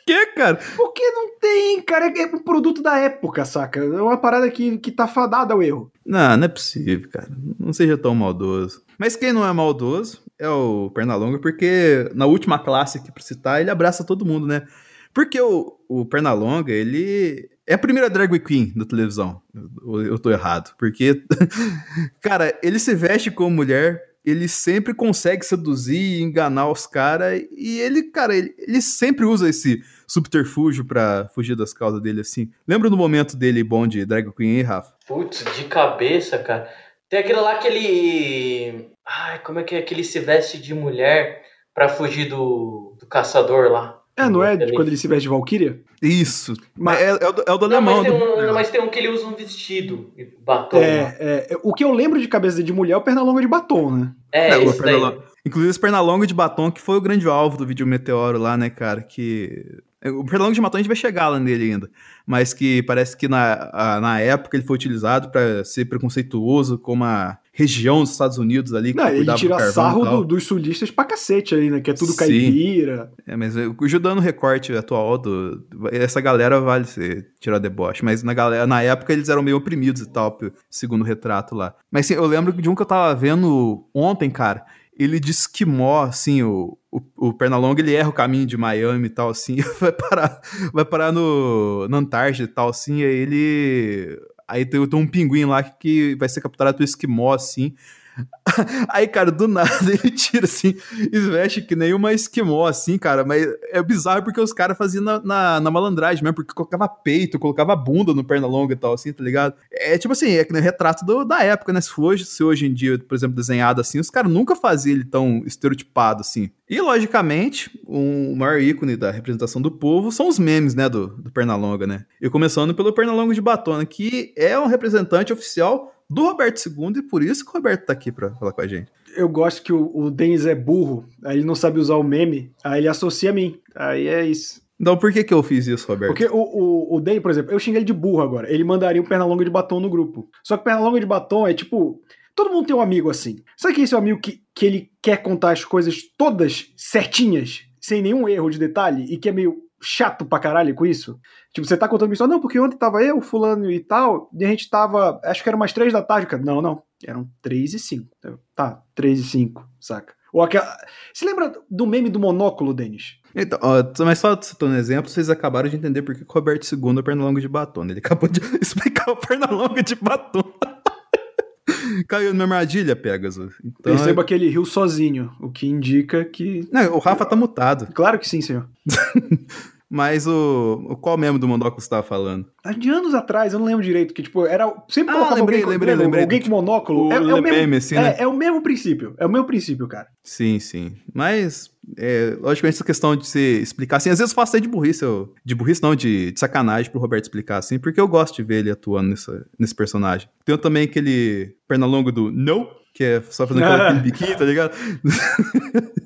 Por que, cara? Porque não tem, cara. É um produto da época, saca? É uma parada que, que tá fadada ao erro. Não, não é possível, cara. Não seja tão maldoso. Mas quem não é maldoso é o Pernalonga, porque na última classe aqui pra citar, ele abraça todo mundo, né? Porque o, o Pernalonga, ele é a primeira drag queen da televisão. Eu, eu tô errado. Porque, [laughs] cara, ele se veste como mulher, ele sempre consegue seduzir e enganar os caras, e ele, cara, ele, ele sempre usa esse subterfúgio pra fugir das causas dele, assim. Lembra do momento dele bom de drag queen, hein, Rafa? Putz, de cabeça, cara. Tem aquele lá que ele. Ai, como é que é que ele se veste de mulher pra fugir do, do caçador lá? É, não é quando ele se veste de Valkyria? Isso. Mas- é, é o do, é o do Não, alemão. mas tem, do- um, mas tem um que ele usa um vestido e batom. É, é, é, o que eu lembro de cabeça de mulher é o Pernalonga de batom, né? É, É, o isso. Pernalonga. Inclusive esse Pernalonga de batom, que foi o grande alvo do vídeo Meteoro lá, né, cara? Que. O Pernalonga de batom a gente vai chegar lá nele ainda. Mas que parece que na, a- na época ele foi utilizado pra ser preconceituoso com uma região dos Estados Unidos ali. Que Não, ele do tira e sarro do- dos sulistas pra cachete aí, né? Que é tudo Sim. caipira. É, mas ajudando o recorte atual do. Essa galera vale ser tirar deboche. Mas na, galera, na época eles eram meio oprimidos e tal, segundo o retrato lá. Mas assim, eu lembro de um que eu tava vendo ontem, cara. Ele de esquimó, assim, o, o, o Pernalonga, ele erra o caminho de Miami e tal, assim, [laughs] vai parar, vai parar no, na Antártida e tal, assim, aí ele... Aí tem, tem um pinguim lá que vai ser capturado pelo esquimó, assim, [laughs] Aí, cara, do nada [laughs] ele tira assim, e veste que nem uma esquimó, assim, cara. Mas é bizarro porque os caras faziam na, na, na malandragem mesmo, porque colocava peito, colocava bunda no perna longa e tal, assim, tá ligado? É tipo assim, é que nem retrato do- da época, né? Se, hoje, se hoje em dia, por exemplo, desenhado assim, os caras nunca faziam ele tão estereotipado assim. E, logicamente, um, o maior ícone da representação do povo são os memes, né, do, do Pernalonga, né? E começando pelo Pernalonga de Batona, que é um representante oficial do Roberto II, e por isso que o Roberto tá aqui pra falar com a gente. Eu gosto que o, o Denis é burro, aí ele não sabe usar o meme, aí ele associa a mim. Aí é isso. Então, por que que eu fiz isso, Roberto? Porque o, o, o Denis, por exemplo, eu xinguei ele de burro agora. Ele mandaria um Pernalonga de batom no grupo. Só que Pernalonga de batom é tipo. Todo mundo tem um amigo assim. Sabe que esse é um amigo que, que ele quer contar as coisas todas certinhas, sem nenhum erro de detalhe, e que é meio chato pra caralho com isso? Tipo, você tá contando isso, não, porque ontem tava eu, fulano e tal, e a gente tava, acho que era umas três da tarde, cara. Não, não, eram três e cinco. Tá, três e cinco, saca? Ou aquela... Você lembra do meme do monóculo, Denis? Então, ó, mas só citando um exemplo, vocês acabaram de entender por que que o Roberto II é de batom. né? Ele acabou de [laughs] explicar o Pernalonga de batom. [laughs] Caiu na minha armadilha, Pegasus. Então, Perceba que ele riu sozinho, o que indica que. Não, o Rafa tá mutado. Claro que sim, senhor. [laughs] Mas o, o qual mesmo do monóculo você tava falando? Há de anos atrás, eu não lembro direito, que tipo, era. Sempre Ah, colocava lembrei, alguém, lembrei, lembra? lembrei. alguém com monóculo. O é, é o mesmo, assim, é, né? é o mesmo princípio. É o mesmo princípio, cara. Sim, sim. Mas, é, logicamente, essa questão de se explicar assim, às vezes eu faço até de burrice, eu- de burrice não, de, de sacanagem pro Roberto explicar assim, porque eu gosto de ver ele atuando nessa, nesse personagem. Tem também aquele pernalongo do No, que é só fazendo aquela- [laughs] aquele biquinho, tá ligado? [laughs]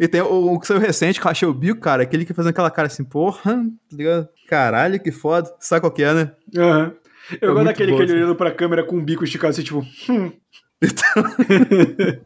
e tem o, o que saiu recente, que eu achei o bico, cara, aquele que fazendo aquela cara assim, porra, tá ligado? Caralho, que foda. Sabe qual que é, né? Aham. Eu É gosto daquele bom, que ele assim. olhando pra câmera com o bico esticado assim, tipo. Hum. [laughs]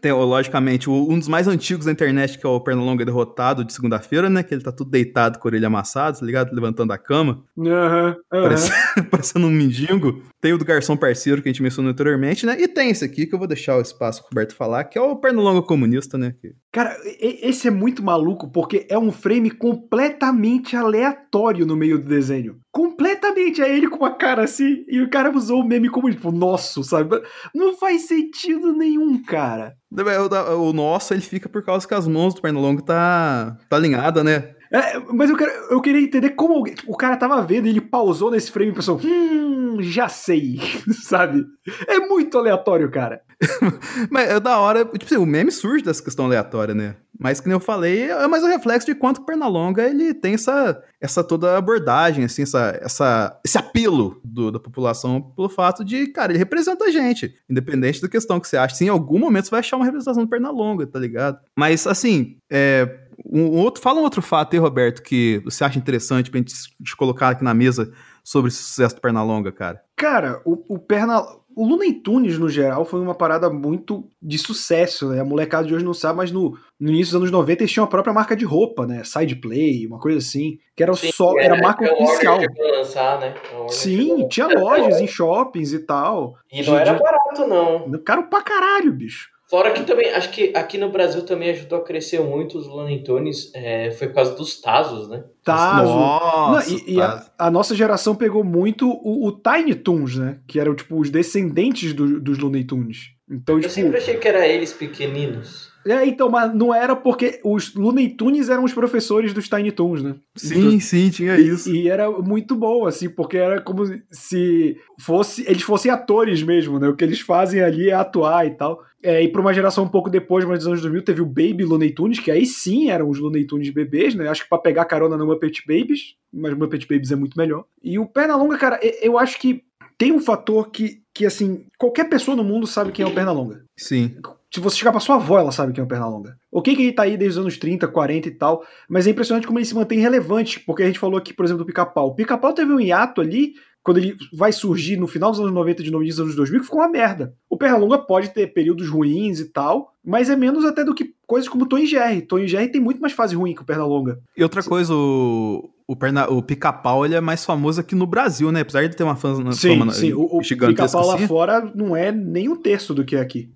Tem, logicamente, o- um dos mais antigos da internet, que é o Pernalonga derrotado de segunda-feira, né? Que ele tá tudo deitado com a orelha amassada, tá ligado? Levantando a cama, Aham, aham. parece- [laughs] parecendo um mendigo. Tem o do garçom parceiro que a gente mencionou anteriormente, né? E tem esse aqui que eu vou deixar o espaço pro Roberto falar, que é o Pernalonga comunista, né? Cara, esse é muito maluco porque é um frame completamente aleatório no meio do desenho. Completamente. É ele com uma cara assim e o cara usou o meme como, tipo, nosso, sabe? Não faz sentido nenhum, cara. O, da- o nosso, ele fica por causa que as mãos do Pernalonga tá, tá alinhada, né? É, mas eu, quero, eu queria entender como alguém- o cara tava vendo e ele pausou nesse frame e pensou, hum, já sei, [laughs] sabe? É muito aleatório, cara. [laughs] Mas é da hora, tipo assim, o meme surge dessa questão aleatória, né? Mas que nem eu falei, é mais um reflexo de quanto o Pernalonga ele tem essa, essa toda abordagem, assim, essa, essa, esse apelo do- da população pelo fato de, cara, ele representa a gente, independente da questão que você acha. Sim, em algum momento você vai achar uma representação do Pernalonga, tá ligado? Mas, assim, é, um, outro, fala um outro fato aí, Roberto, que você acha interessante pra gente te colocar aqui na mesa sobre esse sucesso do Pernalonga, cara. Cara, o, o Perna. O Looney Tunes, no geral, foi uma parada muito de sucesso, né? A molecada de hoje não sabe, mas no, no início dos anos 90 eles tinham a própria marca de roupa, né? Side Play, uma coisa assim. Que era Sim, só. Era marca que a Warner oficial. lançar, né? Sim, tinha lojas em shoppings e tal. E não era de- barato, não. Caro pra caralho, bicho. Fora que também, acho que aqui no Brasil também ajudou a crescer muito os Looney Tunes, é, foi por causa dos Tazos, né? Tazo. Nossa, Não, e e a, a nossa geração pegou muito o, o Tiny Toons, né? Que eram, tipo, os descendentes do- dos Looney Tunes. Então, Eu tipo. sempre achei que era eles pequeninos. É, então, mas não era porque os Looney Tunes eram os professores dos Tiny Toons, né? Sim, sim, tinha E, isso. e era muito bom, assim, porque era como se fosse, eles fossem atores mesmo, né? O que eles fazem ali é atuar e tal. É, e pra uma geração um pouco depois, mais dos anos 2000, teve o Baby Looney Tunes, que aí sim eram os Looney Tunes bebês, né? Acho que pra pegar carona no Muppet Babies, mas Muppet Babies é muito melhor. E o Pernalonga, cara, e- eu acho que tem um fator que, que assim, qualquer pessoa no mundo sabe quem é o Pernalonga. Sim. Se você chegar pra sua avó, ela sabe quem é o Pernalonga. Ok que ele tá aí desde os anos 30, 40 e tal, mas é impressionante como ele se mantém relevante, porque a gente falou aqui, por exemplo, do Pica-Pau. O Pica-Pau teve um hiato ali, quando ele vai surgir no final dos anos 90 e de no início dos anos 2000, que ficou uma merda. O Pernalonga pode ter períodos ruins e tal, mas é menos até do que coisas como Tom e Jerry. Tom e Jerry tem muito mais fase ruim que o Pernalonga. E outra coisa, o, o, perna, o pica-pau ele é mais famoso aqui no Brasil, né? Apesar de ter uma fama, Sim, fama sim. O, o Pica-Pau lá assim. fora não é nem um terço do que é aqui.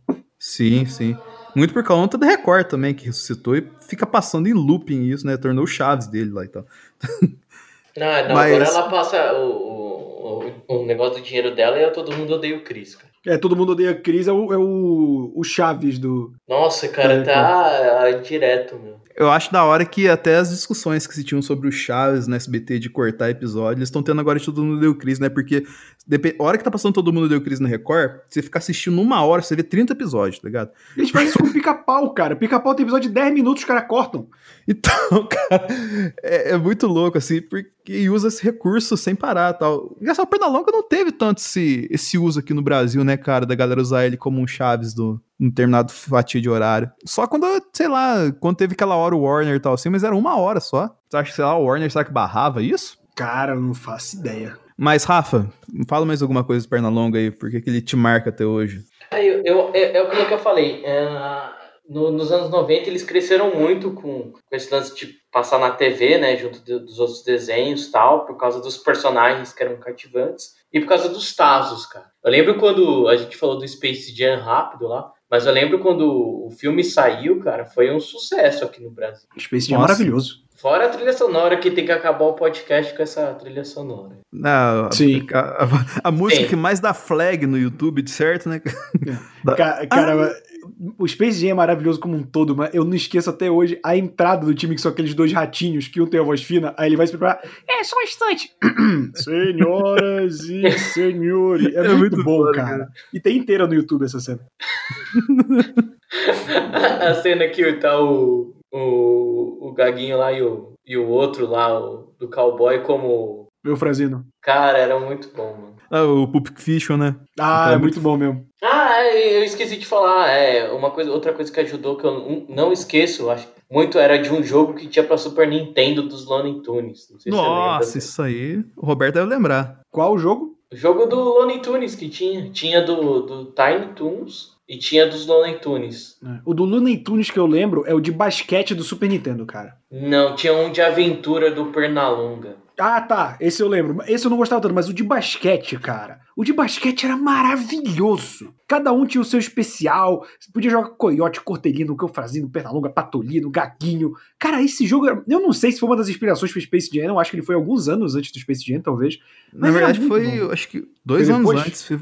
Sim, sim. Muito por conta da Record também, que ressuscitou e fica passando em looping isso, né? Tornou o Chaves dele lá e tal. [laughs] Não, não Mas- agora ela passa o, o, o, o negócio do dinheiro dela e todo mundo odeia o Chris, cara. É, todo mundo odeia a Cris, é o, é o, o Chaves do. Nossa, cara, É, tá ah, direto, meu. Eu acho da hora que até as discussões que se tinham sobre o Chaves no SBT de cortar episódio, eles estão tendo agora de todo mundo deu Cris, né? Porque a hora que tá passando todo mundo deu Cris na Record, você fica assistindo uma hora, você vê 30 episódios, tá ligado? Eles fazem isso com pica-pau, cara. Pica-pau tem episódio de 10 minutos, os caras cortam. Então, [laughs] cara, é, é muito louco, assim, porque usa esse recurso sem parar tal. Engraçado, o Pernalonga não teve tanto esse, esse uso aqui no Brasil, né, cara, da galera usar ele como um Chaves do um determinado fatia de horário. Só quando, sei lá, quando teve aquela hora o Warner e tal assim, mas era uma hora só. Você acha que, sei lá, o Warner, será que barrava isso? Cara, eu não faço ideia. Mas, Rafa, fala mais alguma coisa do Pernalonga aí, porque que ele te marca até hoje. Aí, eu, eu, é, é o que eu falei. é, no- nos anos 90 eles cresceram muito com, com esse lance de passar na TV, né? Junto de- dos outros desenhos e tal, por causa dos personagens que eram cativantes e por causa dos Tazos, cara. Eu lembro quando a gente falou do Space Jam rápido lá, mas eu lembro quando o filme saiu, cara, foi um sucesso aqui no Brasil. Space Jam é maravilhoso. Fora a trilha sonora, que tem que acabar o podcast com essa trilha sonora. Ah, Sim. A, a- a música Sim. que mais dá flag no YouTube, de certo, né? Da- Ca- Cara, o Space Jam é maravilhoso como um todo, mas eu não esqueço até hoje a entrada do time, que são aqueles dois ratinhos, que um tem a voz fina, aí ele vai se preparar. É, só um instante. [clears throat] Senhoras e senhores. É, É muito, muito bom, cara. cara. E tem inteira no YouTube essa cena. [laughs] a cena que tá o, o, o Gaguinho lá e o, e o outro lá, o, do cowboy, como. Meu Frazino. Cara, era muito bom, mano. Ah, o Pulp Fiction, né? Ah, Então é é muito bom mesmo. Ah, é, eu esqueci de falar. É, uma coisa, outra coisa que ajudou que eu não- esqueço, acho muito era de um jogo que tinha pra Super Nintendo dos Looney Tunes. Não sei se você Nossa, isso aí. O Roberto deve lembrar. Qual o jogo? O jogo do Looney Tunes que tinha. Tinha do, do Tiny Toons E tinha dos Looney Tunes. É. O do Looney Tunes que eu lembro é o de basquete do Super Nintendo, cara. Não, tinha um de aventura do Pernalonga. Ah, tá. Esse eu lembro. Esse eu não gostava tanto, mas o de basquete, cara. O de basquete era maravilhoso. Cada um tinha o seu especial. Você podia jogar coiote, cortelino, Pernalonga, pernalonga, patolino, gaguinho. Cara, esse jogo. era- Eu não sei se foi uma das inspirações pro Space Jam. Eu acho que ele foi alguns anos antes do Space Jam, talvez. Na verdade, foi, bom. acho que dois Foi anos depois? antes, fe-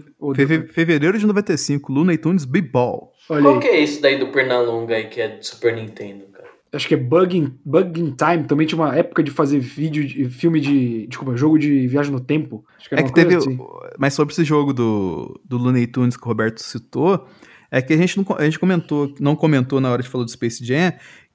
fe- fevereiro de 95, Looney Tunes B-Ball. Olha Qual aí. que é esse daí do Pernalonga aí que é do Super Nintendo? Acho que é Bug in, Bug in Time. Também tinha uma época de fazer vídeo, de, filme de. Desculpa, jogo de viagem no tempo. Acho que era É que teve. assim. Mas sobre esse jogo do, do Looney Tunes que o Roberto citou, é que a gente, não, a gente comentou, não comentou na hora de falar do Space Jam,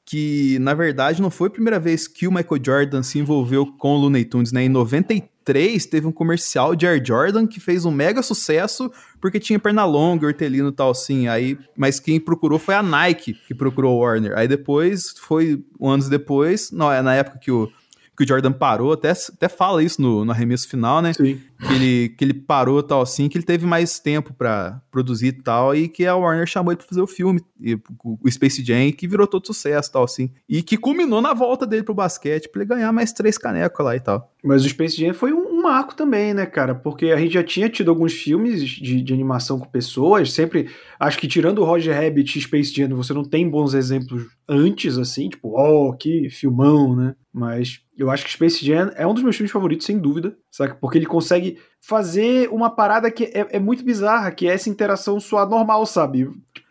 que na verdade não foi a primeira vez que o Michael Jordan se envolveu com o Looney Tunes, né? Em 93 teve um comercial de Air Jordan que fez um mega sucesso porque tinha Pernalonga, Hortelino e tal assim. Aí, mas quem procurou foi a Nike que procurou o Warner. Aí depois foi anos depois, não, é na época que o que o Jordan parou, até, até fala isso no, no arremesso final, né? Sim. que ele, que ele parou tal assim, que ele teve mais tempo pra produzir e tal, e que a Warner chamou ele pra fazer o filme, e, o, Space Jam, que virou todo sucesso tal assim. E que culminou na volta dele pro basquete, pra ele ganhar mais três canecas lá e tal. Mas o Space Jam foi um, um marco também, né, cara? Porque a gente já tinha tido alguns filmes de, de animação com pessoas, sempre. Acho que tirando o Roger Rabbit e Space Jam, você não tem bons exemplos antes, assim, tipo, oh, que filmão, né? Mas eu acho que Space Jam é um dos meus filmes favoritos, sem dúvida, saca? Porque ele consegue fazer uma parada que é, é muito bizarra, que é essa interação soar normal, sabe?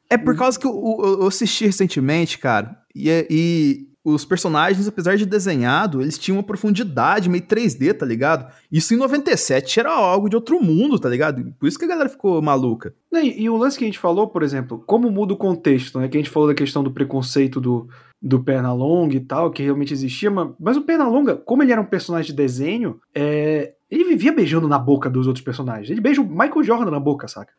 É por causa que eu, eu- eu assisti recentemente, cara, e, é- e os personagens, apesar de desenhado, eles tinham uma profundidade meio 3D, tá ligado? Isso em 97 era algo de outro mundo, tá ligado? Por isso que a galera ficou maluca. E, e o lance que a gente falou, por exemplo, como muda o contexto, né? Que a gente falou da questão do preconceito do, do Pernalonga e tal, que realmente existia, mas, mas o Pernalonga, como ele era um personagem de desenho, é, ele vivia beijando na boca dos outros personagens. Ele beija o Michael Jordan na boca, saca?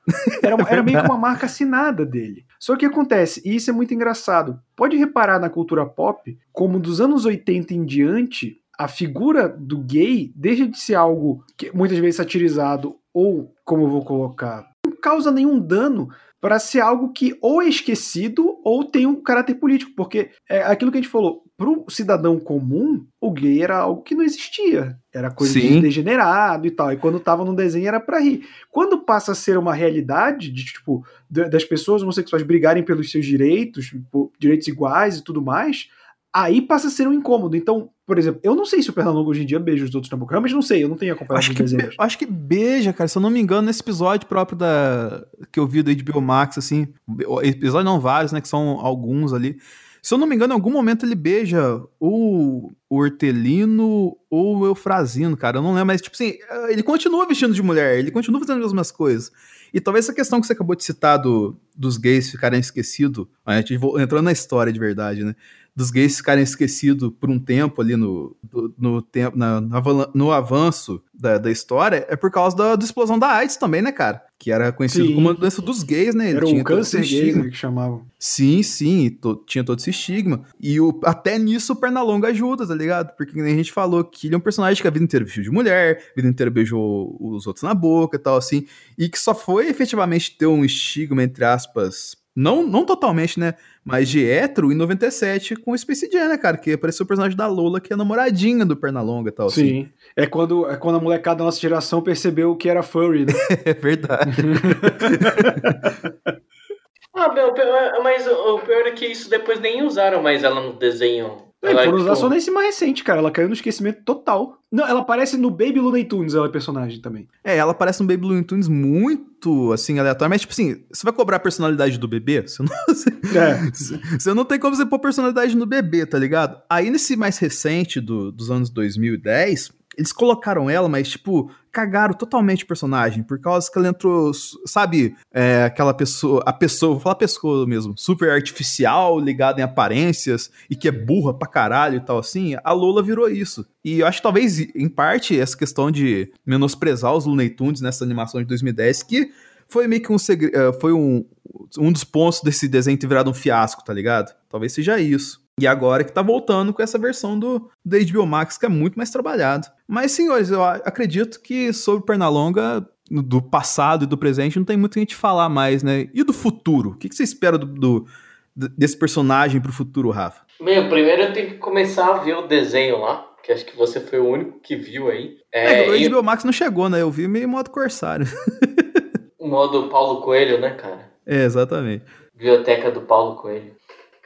Era, era meio que uma marca assinada dele. Só que acontece, e isso é muito engraçado, pode reparar na cultura pop, como dos anos 80 em diante, a figura do gay deixa de ser algo que muitas vezes satirizado ou, como eu vou colocar, não causa nenhum dano para ser algo que ou é esquecido ou tem um caráter político, porque é aquilo que a gente falou, pro cidadão comum, o gay era algo que não existia, era coisa de Sim. degenerado e tal, e quando tava no desenho era pra rir. Quando passa a ser uma realidade de tipo da- das pessoas homossexuais brigarem pelos seus direitos, direitos iguais e tudo mais, aí passa a ser um incômodo. Então, por exemplo, eu não sei se o Pernalonga hoje em dia beija os outros na boca, realmente não sei, eu não tenho acompanhado Acho os que, desenhos. be- acho que beija, cara. Se eu não me engano, nesse episódio próprio da que eu vi do HBO Max, assim. Episódio não vários, né? Que são alguns ali. Se eu não me engano, em algum momento ele beija o, o Hortelino ou o Eufrazino, cara. Eu não lembro, mas, tipo assim, ele continua vestindo de mulher, ele continua fazendo as mesmas coisas. E talvez essa questão que você acabou de citar do, dos gays ficarem esquecidos, a gente entrando na história de verdade, né? Dos gays ficarem esquecidos por um tempo ali no, do- no, tempo, na, no avanço da, da história, é por causa da, da explosão da AIDS também, né, cara? Que era conhecido Sim. como a doença dos gays, né? Ele Era tinha todo câncer gay, estigma. né, que chamavam. Sim, sim, to- tinha todo esse estigma. E o, até nisso o Pernalonga ajuda, tá ligado? Porque como a gente falou que ele é um personagem que a vida inteira vestiu de mulher, a vida inteira beijou os outros na boca e tal, assim, e que só foi efetivamente ter um estigma, entre aspas, não, não totalmente, né? Mas de hétero em 97 com o Space Jam, né, cara? Que apareceu o personagem da Lola, que é a namoradinha do Pernalonga e tal, assim. Sim. É quando, é quando a molecada da nossa geração percebeu que era furry, né? [laughs] É verdade. [laughs] Ah, meu, pior- mas o o pior é que isso depois nem usaram mais ela no desenho. E Ela, foram usar tipo, só nesse mais recente, cara. Ela caiu no esquecimento total. Não, ela aparece no Baby Looney Tunes, ela é personagem também. É, ela aparece no Baby Looney Tunes muito, assim, aleatório. Mas, tipo assim, você vai cobrar a personalidade do bebê? Você não, [laughs] É. você não tem como você pôr personalidade no bebê, tá ligado? Aí, nesse mais recente do- dos anos 2010, eles colocaram ela, mas, tipo, cagaram totalmente o personagem. Por causa que ela entrou, sabe, é, aquela pessoa, a pessoa, vou falar pessoa mesmo, super artificial, ligada em aparências, e que é burra pra caralho e tal, assim. A Lola virou isso. E eu acho que talvez, em parte, essa questão de menosprezar os Looney Tunes nessa animação de 2010, que foi meio que um segre... eh, foi um, um dos pontos desse desenho ter virado um fiasco, tá ligado? Talvez seja isso. E agora que tá voltando com essa versão do, do HBO Max, que é muito mais trabalhado. Mas, senhores, eu acredito que sobre Pernalonga do passado e do presente não tem muito o que a gente falar mais, né? E do futuro? O que, que você espera do, do desse personagem pro futuro, Rafa? Meu, primeiro eu tenho que começar a ver o desenho lá, que acho que você foi o único que viu aí. É, É, o e HBO Max não chegou, né? Eu vi meio modo corsário. o [laughs] modo Paulo Coelho, né, cara? é, exatamente. Biblioteca do Paulo Coelho.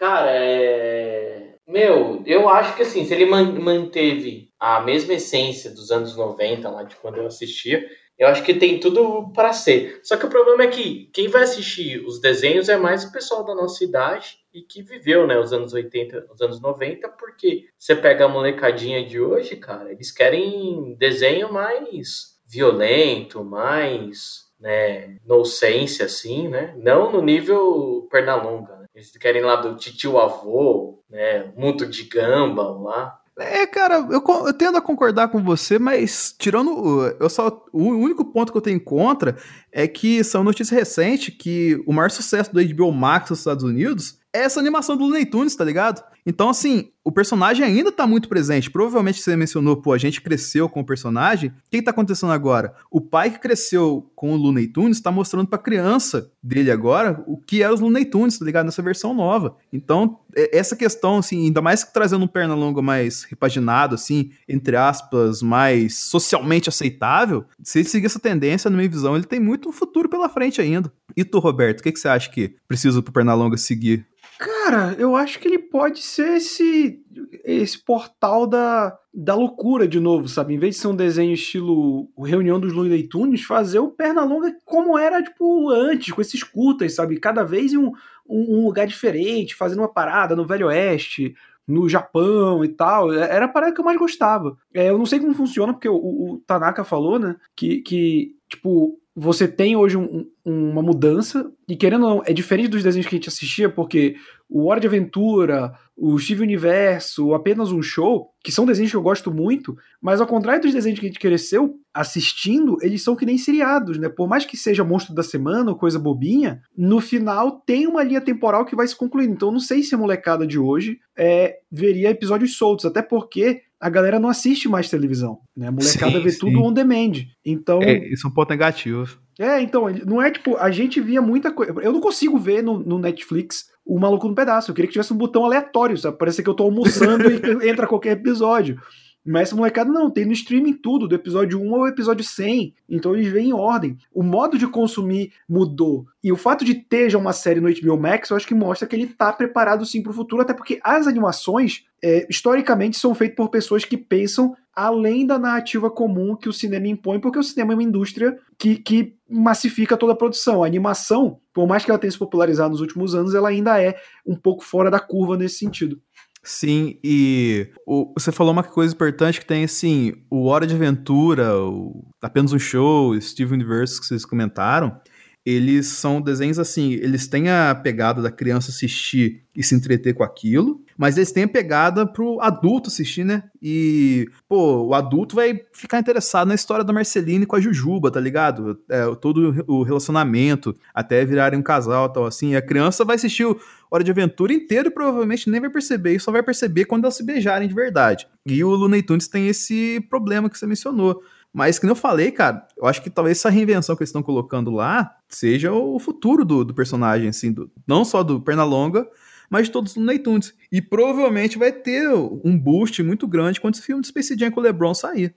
Cara, é. Meu, eu acho que assim, se ele man- manteve a mesma essência dos anos 90, lá de quando eu assistia, eu acho que tem tudo para ser. Só que o problema é que quem vai assistir os desenhos é mais o pessoal da nossa idade e que viveu, né, os anos 80, os anos 90, porque você pega a molecadinha de hoje, cara, eles querem desenho mais violento, mais, né, nonsense, assim, né? Não no nível Pernalonga, né? Eles querem lá do titio avô, né? Muito de gamba lá. É, cara, eu, eu tendo a concordar com você, mas tirando. Eu só, o único ponto que eu tenho contra é que são notícias recentes que o maior sucesso do HBO Max nos Estados Unidos é essa animação do Looney Tunes, tá ligado? Então, assim, o personagem ainda tá muito presente. Provavelmente você mencionou, pô, a gente cresceu com o personagem. O que, que tá acontecendo agora? O pai que cresceu com o Looney Tunes tá mostrando pra criança dele agora o que é os Looney Tunes, tá ligado? Nessa versão nova. Então, é- essa questão, assim, ainda mais que trazendo um perna longa mais repaginado, assim, entre aspas, mais socialmente aceitável, se ele seguir essa tendência, na minha visão, ele tem muito futuro pela frente ainda. E tu, Roberto, o que, que você acha que precisa pro Pernalonga seguir? Cara, eu acho que ele pode ser esse, esse portal da, da loucura de novo, sabe? Em vez de ser um desenho estilo Reunião dos Looney Tunes, fazer o Pernalonga como era, tipo, antes, com esses curtas, sabe? Cada vez em um, um, um lugar diferente, fazendo uma parada no Velho Oeste, no Japão e tal. Era a parada que eu mais gostava. É, eu não sei como funciona, porque o, o Tanaka falou, né? Que, que tipo, você tem hoje um- um- uma mudança, e querendo ou não, é diferente dos desenhos que a gente assistia, porque o Hora de Aventura, o Steve Universo, Apenas um Show, que são desenhos que eu gosto muito, mas ao contrário dos desenhos que a gente cresceu assistindo, eles são que nem seriados, né? Por mais que seja Monstro da Semana ou coisa bobinha, no final tem uma linha temporal que vai se concluindo. Então não sei se a molecada de hoje é, veria episódios soltos, até porque a galera não assiste mais televisão, né? A molecada Sim, vê sim. tudo on demand. Então, É, isso é um ponto negativo. é, então, não é tipo, a gente via muita coisa. Eu não consigo ver no, no Netflix o maluco no pedaço. Eu queria que tivesse um botão aleatório, sabe? Parece que eu tô almoçando [laughs] e entra qualquer episódio. Mas essa molecada não, tem no streaming tudo, do episódio 1 ao episódio 100. Então eles vêm em ordem. O modo de consumir mudou. E o fato de ter já uma série no HBO Max, eu acho que mostra que ele tá preparado sim pro futuro, até porque as animações, é, historicamente, são feitas por pessoas que pensam além da narrativa comum que o cinema impõe, porque o cinema é uma indústria que, que massifica toda a produção. A animação, por mais que ela tenha se popularizado nos últimos anos, ela ainda é um pouco fora da curva nesse sentido. Sim, e o- você falou uma coisa importante que tem, assim, o Hora de Aventura, o Apenas um Show, Steve Universe que vocês comentaram, eles são desenhos assim, eles têm a pegada da criança assistir e se entreter com aquilo, mas eles têm a pegada pro adulto assistir, né? E, pô, o adulto vai ficar interessado na história da Marceline com a Jujuba, tá ligado? É, todo o relacionamento, até virarem um casal tal, assim. E a criança vai assistir o Hora de Aventura inteiro e provavelmente nem vai perceber, e só vai perceber quando elas se beijarem de verdade. E o Looney Tunes tem esse problema que você mencionou. Mas, como eu falei, cara, eu acho que talvez essa reinvenção que eles estão colocando lá seja o futuro do, do personagem, assim, do- não só do Pernalonga, mas de todos os Looney Tunes. E provavelmente vai ter um boost muito grande quando esse filme de Space Jam com o LeBron sair.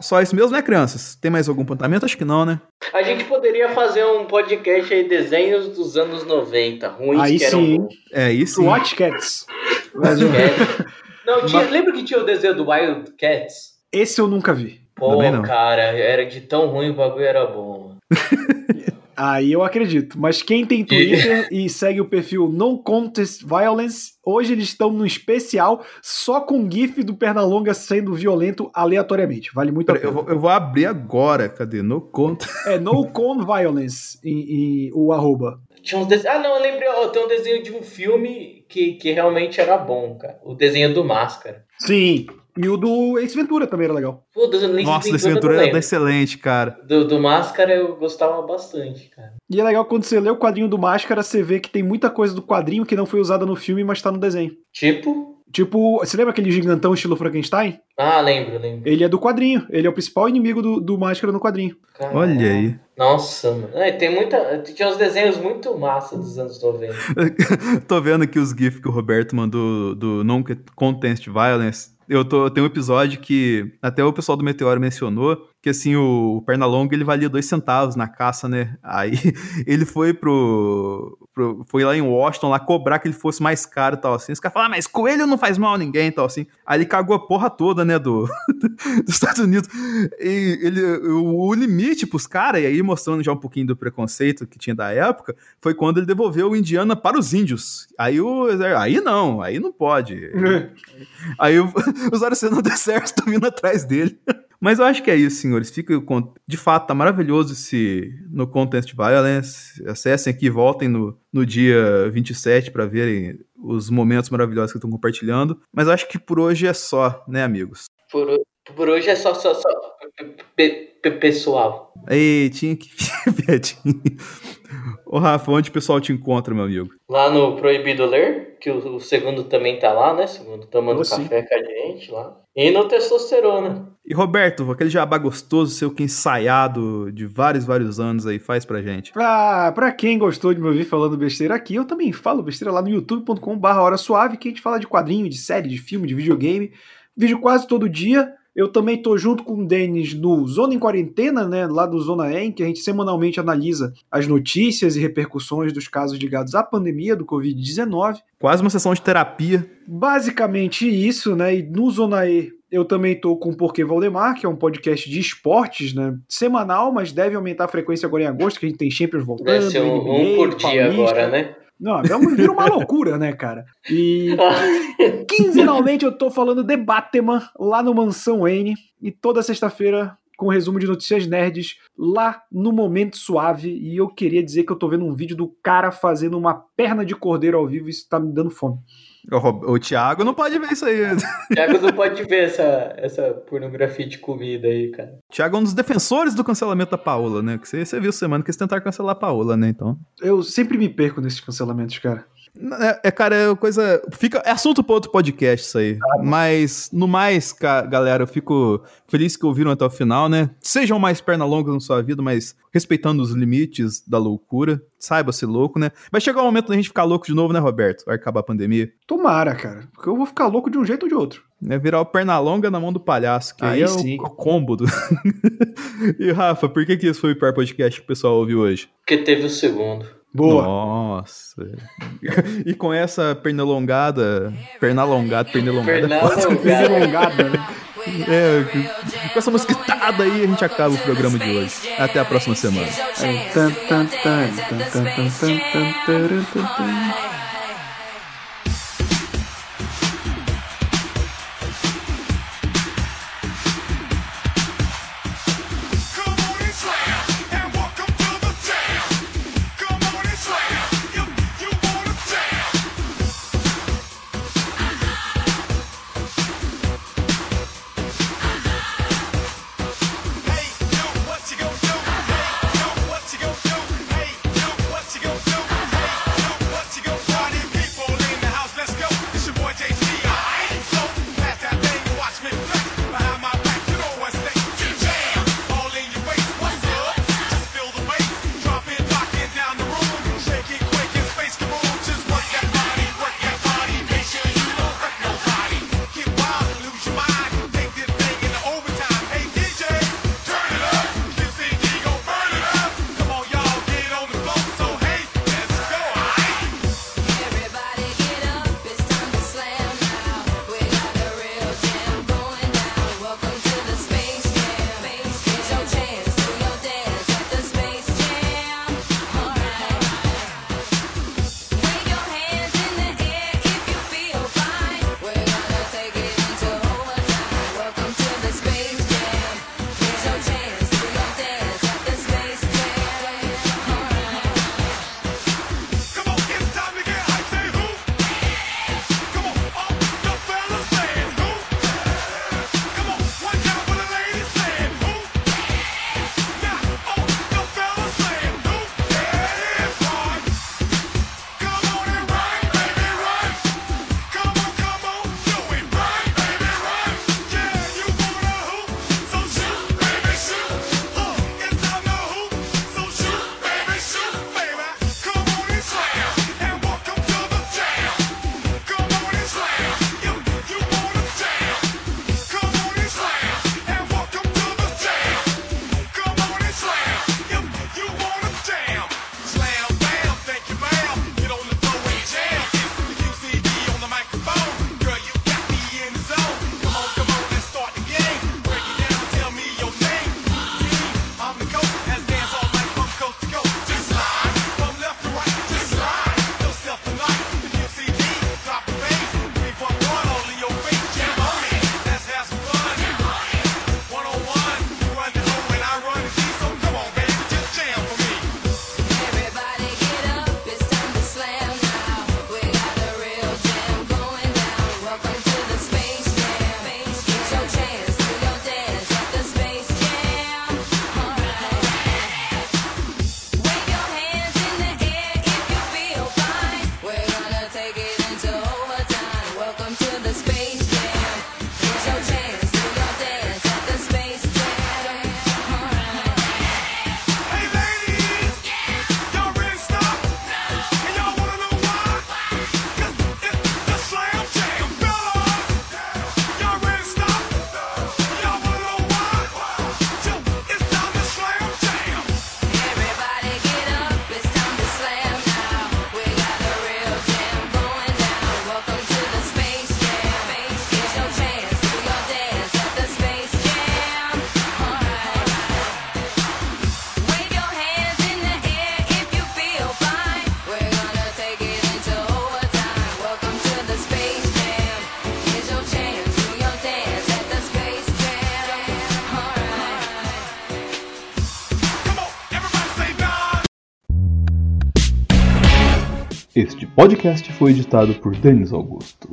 Só isso mesmo, né, crianças? Tem mais algum apontamento? Acho que não, né? A gente poderia fazer um podcast aí, desenhos dos anos 90, ruins Aí que eram sim. É isso. Watch Cats. Cats. Não, [laughs] tinha, lembra que tinha o desenho do Wild Cats? Esse eu nunca vi. Pô, cara, era de tão ruim o bagulho era bom. [laughs] Aí eu acredito. Mas quem tem Twitter [laughs] e segue o perfil No Contest Violence, hoje eles estão no especial só com GIF do Pernalonga sendo violento aleatoriamente. Vale muito a Pera, eu, pena. vou, eu vou abrir agora. Cadê? No conta. É No Con Violence e, e o arroba. Tinha uns dese... Ah, não, eu lembrei, ó, tem um desenho de um filme que, que realmente era bom, cara. O desenho do Máscara. Sim. E o do Ace Ventura também era legal. Pô, do Ace Nossa, Ventura aventura lembro. era excelente, cara. Do, do Máscara eu gostava bastante, cara. E é legal quando você lê o quadrinho do Máscara, você vê que tem muita coisa do quadrinho que não foi usada no filme, mas tá no desenho. Tipo, Tipo, você lembra aquele gigantão estilo Frankenstein? Ah, lembro, lembro. Ele é do quadrinho. Ele é o principal inimigo do, do Máscara no quadrinho. Caralho. Olha aí. Nossa, mano. É, tem muita. Tinha uns desenhos muito massa dos anos 90. [laughs] tô vendo aqui os GIFs que o Roberto mandou do Non-Contest Violence. Eu tô, tem um episódio que até o pessoal do Meteoro mencionou que assim o Pernalonga ele valia dois centavos na caça, né? Aí [laughs] ele foi pro, pro, foi lá em Washington lá cobrar que ele fosse mais caro e tal assim. Os caras falaram, ah, mas coelho não faz mal a ninguém e tal assim. Aí ele cagou a porra toda, né, do [laughs] dos Estados Unidos. E ele o, o limite pros caras, e aí mostrando já um pouquinho do preconceito que tinha da época, foi quando ele devolveu o Indiana para os índios. Aí o aí não, aí não pode. [laughs] aí o, os arcenos do exército vindo atrás dele. Mas eu acho que é isso, senhores. Fica de fato, tá maravilhoso esse no Contest Violence. Acessem aqui, voltem no, no dia 27 para verem os momentos maravilhosos que estão compartilhando. Mas acho que por hoje é só, né, amigos? Por, por hoje é só, só, só pessoal. Ei, tinha que [laughs] piadinha. Ô Rafa, onde o pessoal te encontra, meu amigo? Lá no Proibido Ler, que o, o segundo também tá lá, né? Segundo tomando Oh, sim. café com a gente lá. E no Testosterona. E Roberto, aquele jabá gostoso seu que ensaiado de vários, vários anos aí, faz pra gente. Pra, pra quem gostou de me ouvir falando besteira aqui, eu também falo besteira lá no youtube.com.br Hora Suave, que a gente fala de quadrinho, de série, de filme, de videogame. Vídeo quase todo dia. Eu também tô junto com o Denis no Zona em Quarentena, né? Lá do Zona E, em que a gente semanalmente analisa as notícias e repercussões dos casos ligados à pandemia do Covid-19. Quase uma sessão de terapia. Basicamente isso, né? E no Zona E eu também tô com o Porquê Valdemar, que é um podcast de esportes, né? Semanal, mas deve aumentar a frequência agora em agosto, que a gente tem Champions voltando. Deve ser um, um NBA, por dia Paulista. agora, né? Não, é vira uma loucura, né, cara? E [laughs] quinzenalmente eu tô falando de Batman lá no Mansão N. E toda sexta-feira com um resumo de notícias nerds lá no Momento Suave. E eu queria dizer que eu tô vendo um vídeo do cara fazendo uma perna de cordeiro ao vivo e isso tá me dando fome. O, o Thiago não pode ver isso aí. [laughs] Thiago não pode ver essa, essa pornografia de comida aí, cara. O Thiago é um dos defensores do cancelamento da Paola, né? Que você, você viu semana que eles tentaram cancelar a Paola, né? Então. Eu sempre me perco nesses cancelamentos, cara. É, é, cara, é coisa. Fica, é assunto para outro podcast isso aí. Mas, no mais, galera, eu fico feliz que ouviram até o final, né? Sejam mais perna longas na sua vida, mas respeitando os limites da loucura. Saiba ser louco, né? Vai chegar o momento da gente ficar louco de novo, né, Roberto? Vai acabar a pandemia. Tomara, cara. Porque eu vou ficar louco de um jeito ou de outro. É virar o perna longa na mão do palhaço, que aí, Aí é sim. o, o combo do. [laughs] e Rafa, por que, que esse foi o pior podcast que o pessoal ouviu hoje? Porque teve o segundo. Boa. Nossa. e com essa pernalongada. Pernalongada, pernalongada. Fernando, Bem cara. alongada, né? É, com essa musiquitada aí a gente acaba o programa de hoje. Até a próxima semana. Podcast foi editado por Denis Augusto.